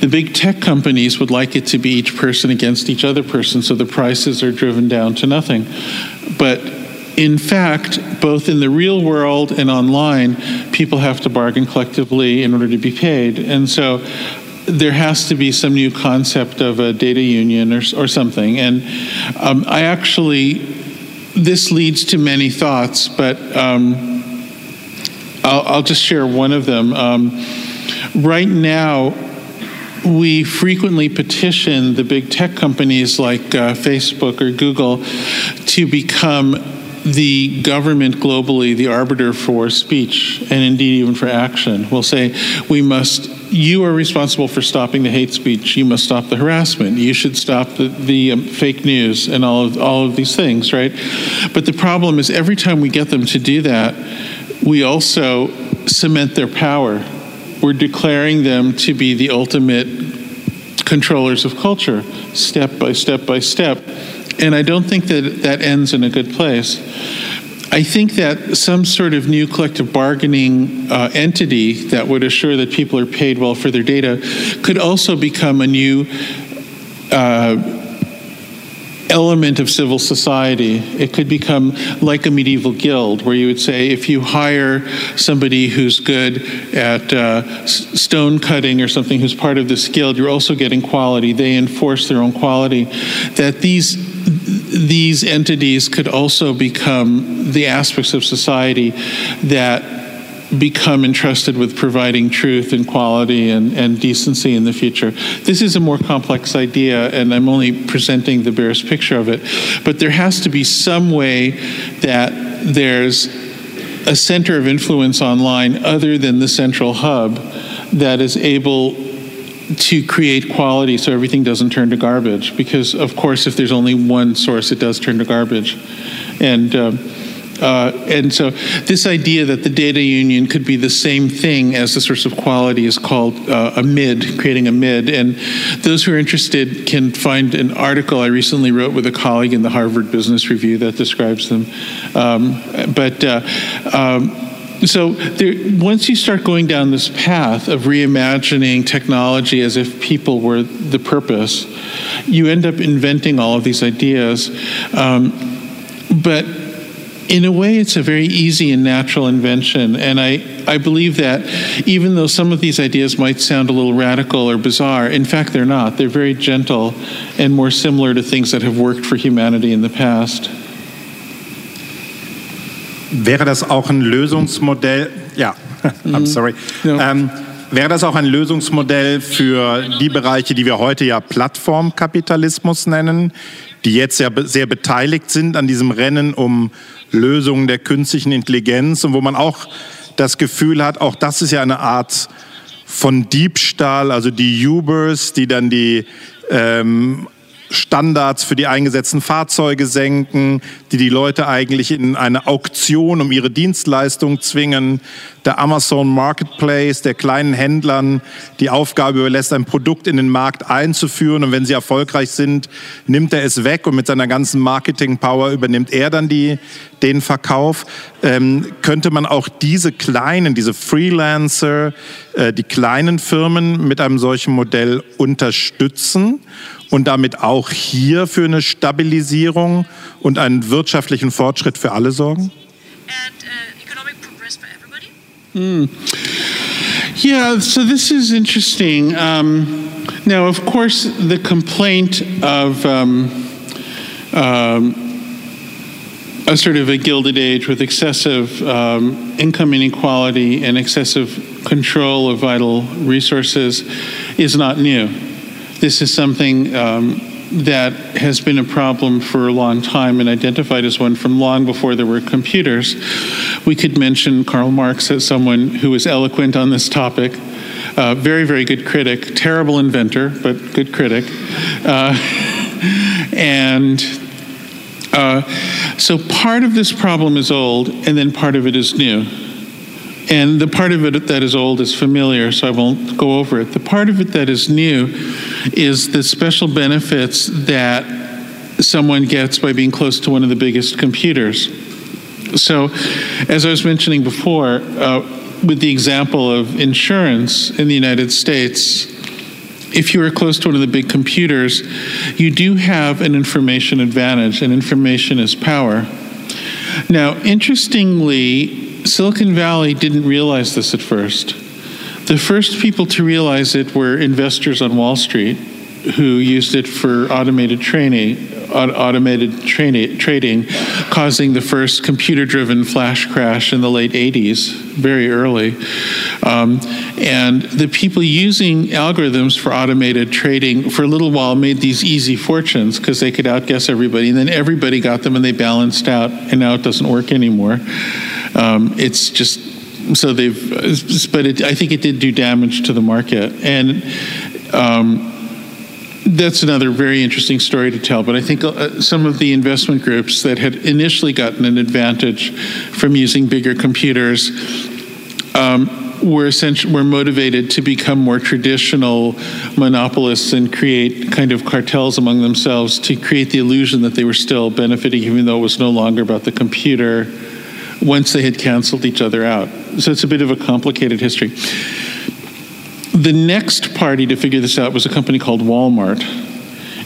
The big tech companies would like it to be each person against each other person, so the prices are driven down to nothing. But in fact, both in the real world and online, people have to bargain collectively in order to be paid. And so there has to be some new concept of a data union or, or something. And um, I actually, this leads to many thoughts, but um, I'll, I'll, just share one of them. Um, right now, we frequently petition the big tech companies like uh, Facebook or Google to become the government globally, the arbiter for speech and indeed even for action, will say, we must, you are responsible for stopping the hate speech. You must stop the harassment. You should stop the, the um, fake news and all of, all of these things, right? But the problem is every time we get them to do that, we also cement their power. We're declaring them to be the ultimate controllers of culture, step by step by step. And I don't think that that ends in a good place. I think that some sort of new collective bargaining uh, entity that would assure that people are paid well for their data could also become a new uh, element of civil society. It could become like a medieval guild, where you would say if you hire somebody who's good at uh, stone cutting or something who's part of this guild, you're also getting quality. They enforce their own quality. That these these entities could also become the aspects of society that become entrusted with providing truth and quality and, and decency in the future. This is a more complex idea, and I'm only presenting the barest picture of it. But there has to be some way that there's a center of influence online other than the central hub that is able to create quality so everything doesn't turn to garbage. Because, of course, if there's only one source, it does turn to garbage. And um, uh, and so, this idea that the data union could be the same thing as the source of quality is called uh, a MID, creating a MID. And those who are interested can find an article I recently wrote with a colleague in the Harvard Business Review that describes them. Um, but uh, um, so there, once you start going down this path of reimagining technology as if people were the purpose, you end up inventing all of these ideas. Um, but in a way, it's a very easy and natural invention. And I, I believe that even though some of these ideas might sound a little radical or bizarre, in fact, they're not. They're very gentle and more similar to things that have worked for humanity in the past. Wäre das auch ein Lösungsmodell? Ja, I'm mhm. sorry. No. Ähm, wäre das auch ein Lösungsmodell für die Bereiche, die wir heute ja Plattformkapitalismus nennen, die jetzt ja sehr beteiligt sind an diesem Rennen um Lösungen der künstlichen Intelligenz und wo man auch das Gefühl hat, auch das ist ja eine Art von Diebstahl, also die Ubers, die dann die ähm, Standards für die eingesetzten Fahrzeuge senken, die die Leute eigentlich in eine Auktion um ihre Dienstleistung zwingen. Der Amazon Marketplace, der kleinen Händlern die Aufgabe überlässt, ein Produkt in den Markt einzuführen und wenn sie erfolgreich sind, nimmt er es weg und mit seiner ganzen Marketing-Power übernimmt er dann die, den Verkauf. Ähm, könnte man auch diese kleinen, diese Freelancer, äh, die kleinen Firmen mit einem solchen Modell unterstützen? Und damit auch hier für eine Stabilisierung und einen wirtschaftlichen Fortschritt für alle sorgen? Mm. Yeah, so this is interesting. Um, now, of course, the complaint of um, um, a sort of a gilded age with excessive um, income inequality and excessive control of vital resources is not new. This is something um, that has been a problem for a long time and identified as one from long before there were computers. We could mention Karl Marx as someone who was eloquent on this topic. Uh, very, very good critic, terrible inventor, but good critic. Uh, and uh, so part of this problem is old, and then part of it is new. And the part of it that is old is familiar, so I won't go over it. The part of it that is new is the special benefits that someone gets by being close to one of the biggest computers. So, as I was mentioning before, uh, with the example of insurance in the United States, if you are close to one of the big computers, you do have an information advantage, and information is power. Now, interestingly, Silicon Valley didn't realize this at first. The first people to realize it were investors on Wall Street who used it for automated training, automated trading, causing the first computer-driven flash crash in the late 80s, very early. Um, and the people using algorithms for automated trading for a little while made these easy fortunes because they could outguess everybody, and then everybody got them and they balanced out, and now it doesn't work anymore. Um, it's just so they've, but it, I think it did do damage to the market, and. Um, that's another very interesting story to tell. But I think uh, some of the investment groups that had initially gotten an advantage from using bigger computers um, were essentially were motivated to become more traditional monopolists and create kind of cartels among themselves to create the illusion that they were still benefiting, even though it was no longer about the computer. Once they had canceled each other out, so it's a bit of a complicated history. The next party to figure this out was a company called Walmart.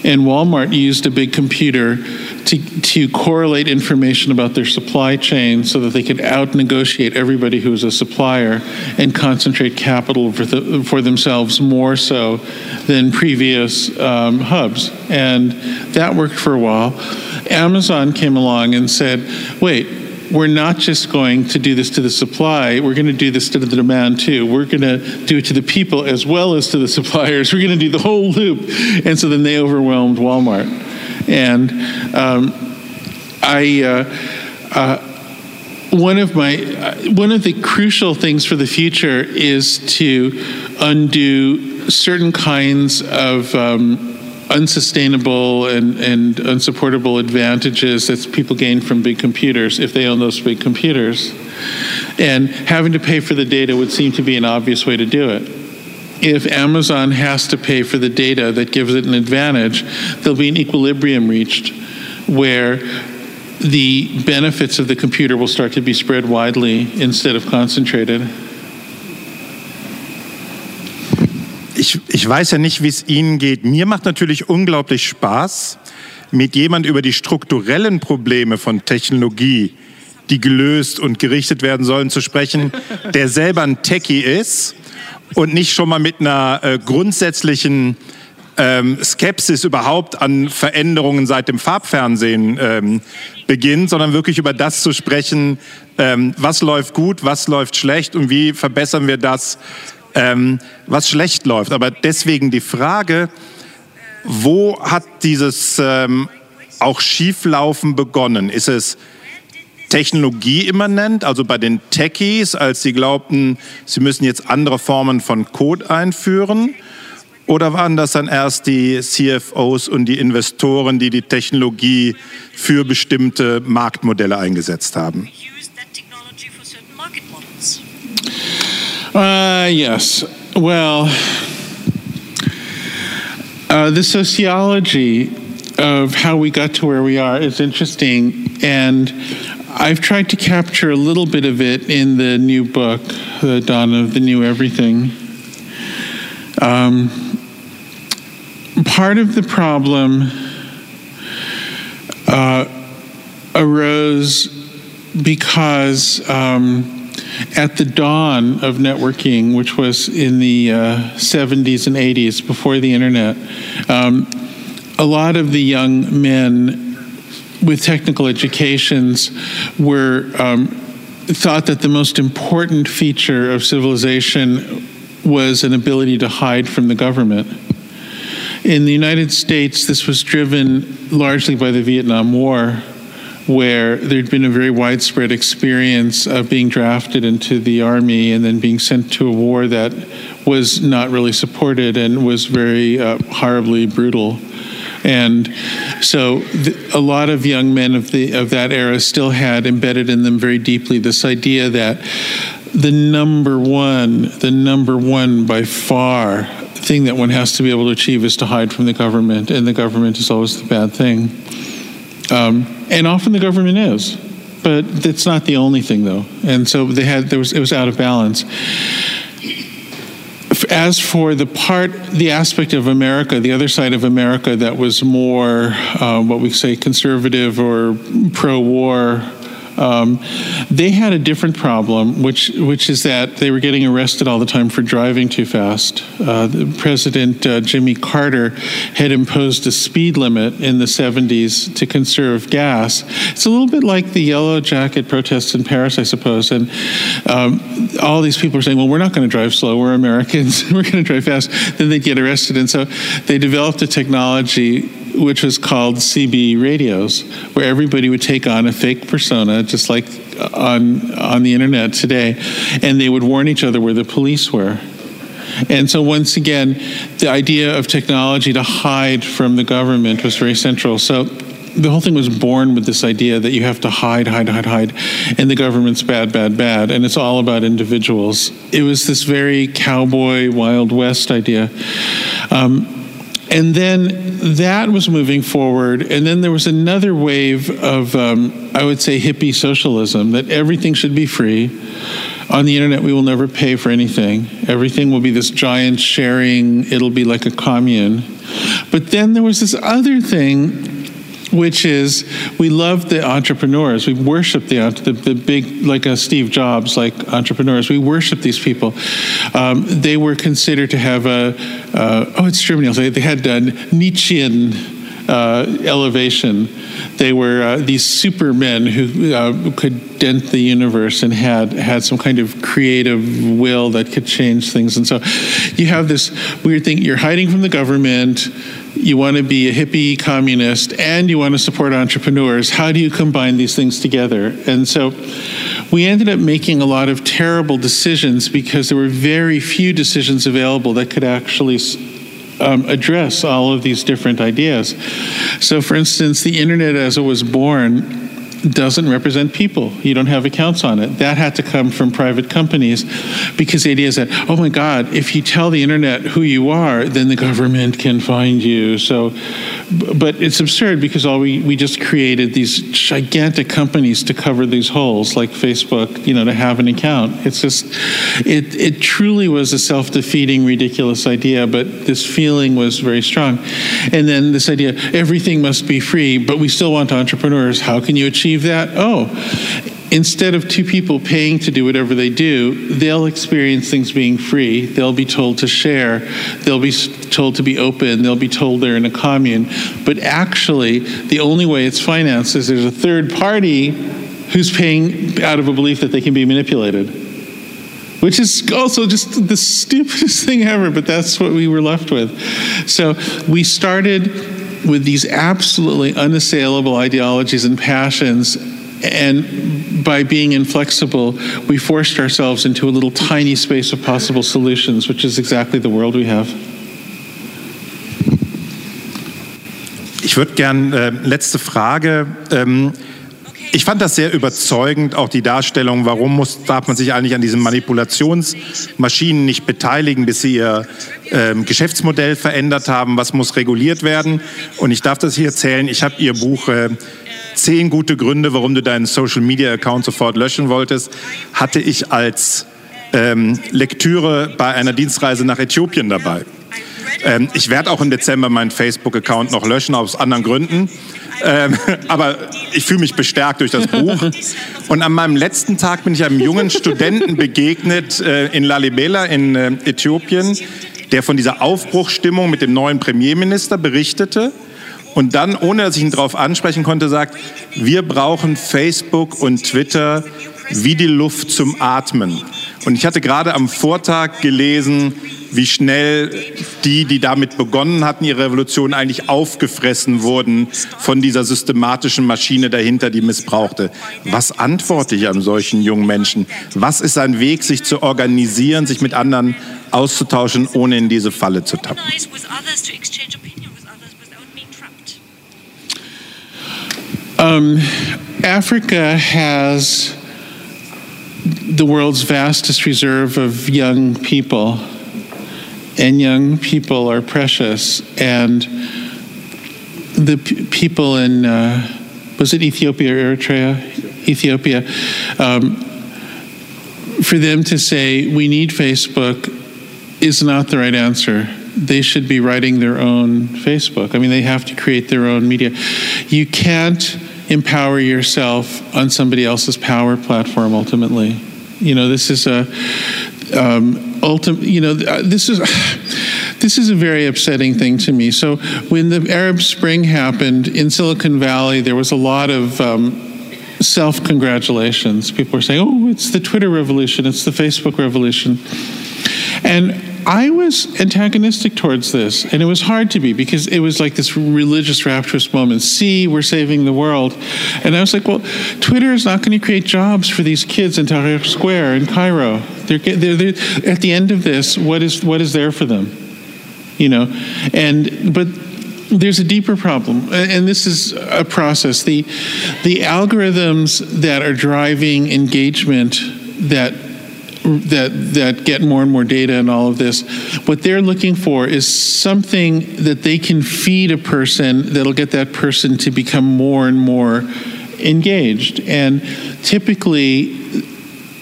And Walmart used a big computer to, to correlate information about their supply chain so that they could out negotiate everybody who was a supplier and concentrate capital for, the, for themselves more so than previous um, hubs. And that worked for a while. Amazon came along and said, wait, we're not just going to do this to the supply, we're going to do this to the demand too. We're going to do it to the people as well as to the suppliers. We're going to do the whole loop. And so then they overwhelmed Walmart. And um, I, uh, uh, one of my, uh, one of the crucial things for the future is to undo certain kinds of um, unsustainable and, and unsupportable advantages that people gain from big computers if they own those big computers. And having to pay for the data would seem to be an obvious way to do it. If Amazon has to pay for the data that gives it an advantage, there'll be an equilibrium reached where the benefits of the computer will start to be spread widely instead of concentrated. Ich, weiß ja nicht, wie es Ihnen geht. Mir macht natürlich unglaublich Spaß, mit jemand über die strukturellen Probleme von Technologie, die gelöst und gerichtet werden sollen, zu sprechen, der selber ein Techie ist und nicht schon mal mit einer äh, grundsätzlichen ähm, Skepsis überhaupt an Veränderungen seit dem Farbfernsehen ähm, beginnt, sondern wirklich über das zu sprechen, ähm, was läuft gut, was läuft schlecht und wie verbessern wir das ähm, was schlecht läuft. Aber deswegen die Frage, wo hat dieses ähm, auch Schieflaufen begonnen? Ist es technologieimmanent, also bei den Techies, als sie glaubten, sie müssen jetzt andere Formen von Code einführen? Oder waren das dann erst die CFOs und die Investoren, die die Technologie für bestimmte Marktmodelle eingesetzt haben? Uh, yes. Well, uh, the sociology of how we got to where we are is interesting, and I've tried to capture a little bit of it in the new book, The Dawn of the New Everything. Um, part of the problem uh, arose because. Um, at the dawn of networking, which was in the uh, 70s and 80s before the internet, um, a lot of the young men with technical educations were um, thought that the most important feature of civilization was an ability to hide from the government. In the United States, this was driven largely by the Vietnam War, where there'd been a very widespread experience of being drafted into the army and then being sent to a war that was not really supported and was very uh, horribly brutal. And so a lot of young men of the of that era still had embedded in them very deeply this idea that the number one, the number one by far thing that one has to be able to achieve is to hide from the government, and the government is always the bad thing. Um, and often the government is, but that's not the only thing, though. And so they had there was it was out of balance as for the part, the aspect of America, the other side of America that was more uh, what we say conservative or pro war um, they had a different problem, which which is that they were getting arrested all the time for driving too fast. Uh, President uh, Jimmy Carter had imposed a speed limit in the 70s to conserve gas. It's a little bit like the Yellow Jacket protests in Paris, I suppose. And um, all these people are saying, "Well, we're not going to drive slow. We're Americans. we're going to drive fast." Then they get arrested, and so they developed a technology which was called CB radios, where everybody would take on a fake persona, just like on on the internet today, and they would warn each other where the police were. And so, once again, the idea of technology to hide from the government was very central. So, the whole thing was born with this idea that you have to hide, hide, hide, hide, and the government's bad, bad, bad, and it's all about individuals. It was this very cowboy, Wild West idea. Um, and then that was moving forward. And then there was another wave of, um, I would say, hippie socialism that everything should be free. On the internet, we will never pay for anything. Everything will be this giant sharing, it'll be like a commune. But then there was this other thing which is we love the entrepreneurs. We worship the, the, the big, like a Steve Jobs, like entrepreneurs. We worship these people. Um, they were considered to have a, uh, oh, it's Germany. Say, they had a Nietzschean uh, elevation. They were uh, these supermen who uh, could dent the universe and had had some kind of creative will that could change things. And so, you have this weird thing. You're hiding from the government you want to be a hippie communist and you want to support entrepreneurs. How do you combine these things together? And so we ended up making a lot of terrible decisions because there were very few decisions available that could actually um, address all of these different ideas. So, for instance, the internet as it was born doesn't represent people. You don't have accounts on it. That had to come from private companies because the idea is that, oh my God, if you tell the internet who you are, then the government can find you. So, but it's absurd because all we, we just created these gigantic companies to cover these holes, like Facebook, you know, to have an account. It's just, it, it truly was a self defeating, ridiculous idea, but this feeling was very strong. And then this idea, everything must be free, but we still want entrepreneurs. How can you achieve that? Oh, instead of two people paying to do whatever they do, they'll experience things being free. They'll be told to share. They'll be told to be open. They'll be told they're in a commune. But actually, the only way it's financed is there's a third party who's paying out of a belief that they can be manipulated. Which is also just the stupidest thing ever, but that's what we were left with. So we started with these absolutely unassailable ideologies and passions. And by being inflexible, we forced ourselves into a little tiny space of possible solutions, which is exactly the world we have. Ich würde gern äh, letzte Frage. Ähm, ich fand das sehr überzeugend, auch die Darstellung, warum muss, darf man sich eigentlich an diesen Manipulationsmaschinen nicht beteiligen, bis sie ihr ähm, Geschäftsmodell verändert haben, was muss reguliert werden. Und ich darf das hier erzählen, ich habe Ihr Buch äh, Zehn gute Gründe, warum du deinen Social-Media-Account sofort löschen wolltest, hatte ich als ähm, Lektüre bei einer Dienstreise nach Äthiopien dabei. Ähm, ich werde auch im Dezember meinen Facebook-Account noch löschen, aus anderen Gründen. Ähm, aber ich fühle mich bestärkt durch das Buch. Und an meinem letzten Tag bin ich einem jungen Studenten begegnet äh, in Lalibela in äh, Äthiopien, der von dieser Aufbruchstimmung mit dem neuen Premierminister berichtete und dann, ohne dass ich ihn darauf ansprechen konnte, sagt, wir brauchen Facebook und Twitter wie die Luft zum Atmen. Und ich hatte gerade am Vortag gelesen, wie schnell die, die damit begonnen hatten, ihre Revolution eigentlich aufgefressen wurden von dieser systematischen Maschine dahinter, die missbrauchte. Was antworte ich an solchen jungen Menschen? Was ist ein Weg, sich zu organisieren, sich mit anderen auszutauschen, ohne in diese Falle zu tappen? Um, Africa has the world's vastest reserve of young people, and young people are precious. And the p- people in, uh, was it Ethiopia or Eritrea? Ethiopia. Um, for them to say, we need Facebook, is not the right answer. They should be writing their own Facebook. I mean, they have to create their own media. You can't empower yourself on somebody else's power platform ultimately. You know, this is a um, ultimate. You know, uh, this is this is a very upsetting thing to me. So when the Arab Spring happened in Silicon Valley, there was a lot of um, self congratulations. People were saying, "Oh, it's the Twitter revolution. It's the Facebook revolution," and I was antagonistic towards this, and it was hard to be because it was like this religious, rapturous moment. See, we're saving the world. And I was like, well, Twitter is not going to create jobs for these kids in Tahrir Square in Cairo. They're, they're, they're, at the end of this, what is, what is there for them? You know? And, but there's a deeper problem, and this is a process. The, the algorithms that are driving engagement that that that get more and more data and all of this. What they're looking for is something that they can feed a person that'll get that person to become more and more engaged. And typically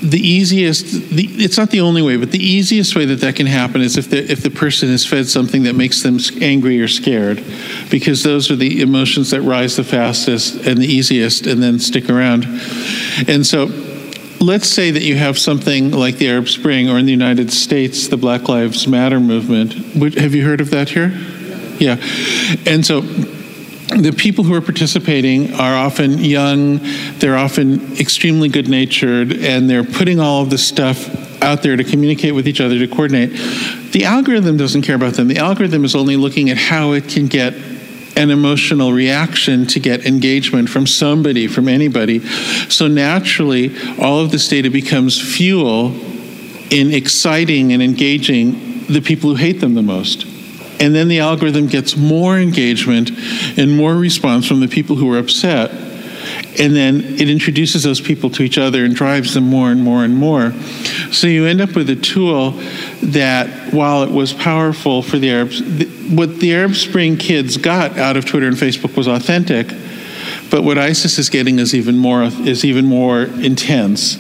the easiest the, it's not the only way but the easiest way that that can happen is if the if the person is fed something that makes them angry or scared because those are the emotions that rise the fastest and the easiest and then stick around. And so let's say that you have something like the Arab Spring, or in the United States, the Black Lives Matter movement. Have you heard of that here? Yeah. And so the people who are participating are often young, they're often extremely good natured, and they're putting all of this stuff out there to communicate with each other, to coordinate. The algorithm doesn't care about them. The algorithm is only looking at how it can get an emotional reaction to get engagement from somebody, from anybody. So naturally, all of this data becomes fuel in exciting and engaging the people who hate them the most. And then the algorithm gets more engagement and more response from the people who are upset and then it introduces those people to each other and drives them more and more and more. So you end up with a tool that, while it was powerful for the Arabs, what the Arab Spring kids got out of Twitter and Facebook was authentic, but what ISIS is getting is even more is even more intense.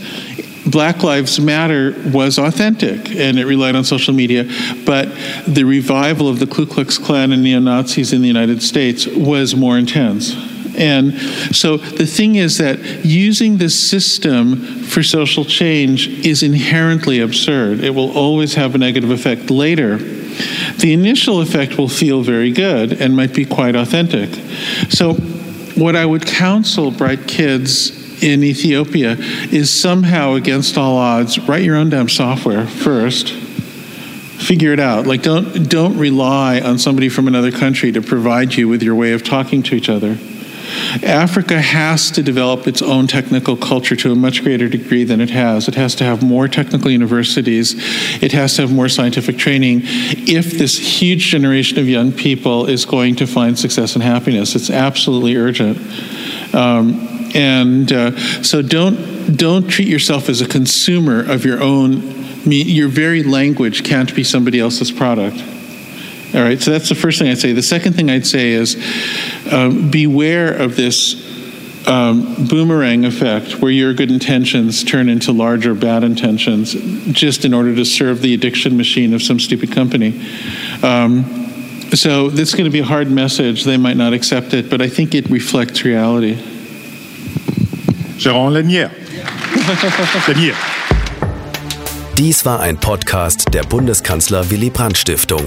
Black Lives Matter was authentic and it relied on social media, but the revival of the Ku Klux Klan and neo Nazis in the United States was more intense. And so the thing is that using this system for social change is inherently absurd. It will always have a negative effect later. The initial effect will feel very good and might be quite authentic. So, what I would counsel bright kids in Ethiopia is somehow, against all odds, write your own damn software first. Figure it out. Like don't don't rely on somebody from another country to provide you with your way of talking to each other Africa has to develop its own technical culture to a much greater degree than it has. It has to have more technical universities. It has to have more scientific training if this huge generation of young people is going to find success and happiness. It's absolutely urgent. Um, and uh, so don't don't treat yourself as a consumer of your own. Your very language can't be somebody else's product. All right, so that's the first thing I'd say. The second thing I'd say is um, beware of this um, boomerang effect where your good intentions turn into larger bad intentions just in order to serve the addiction machine of some stupid company. Um, so this is going to be a hard message. They might not accept it, but I think it reflects reality. Jaron Lanier. Lanier. Dies war ein Podcast der Bundeskanzler Willy Brandt Stiftung.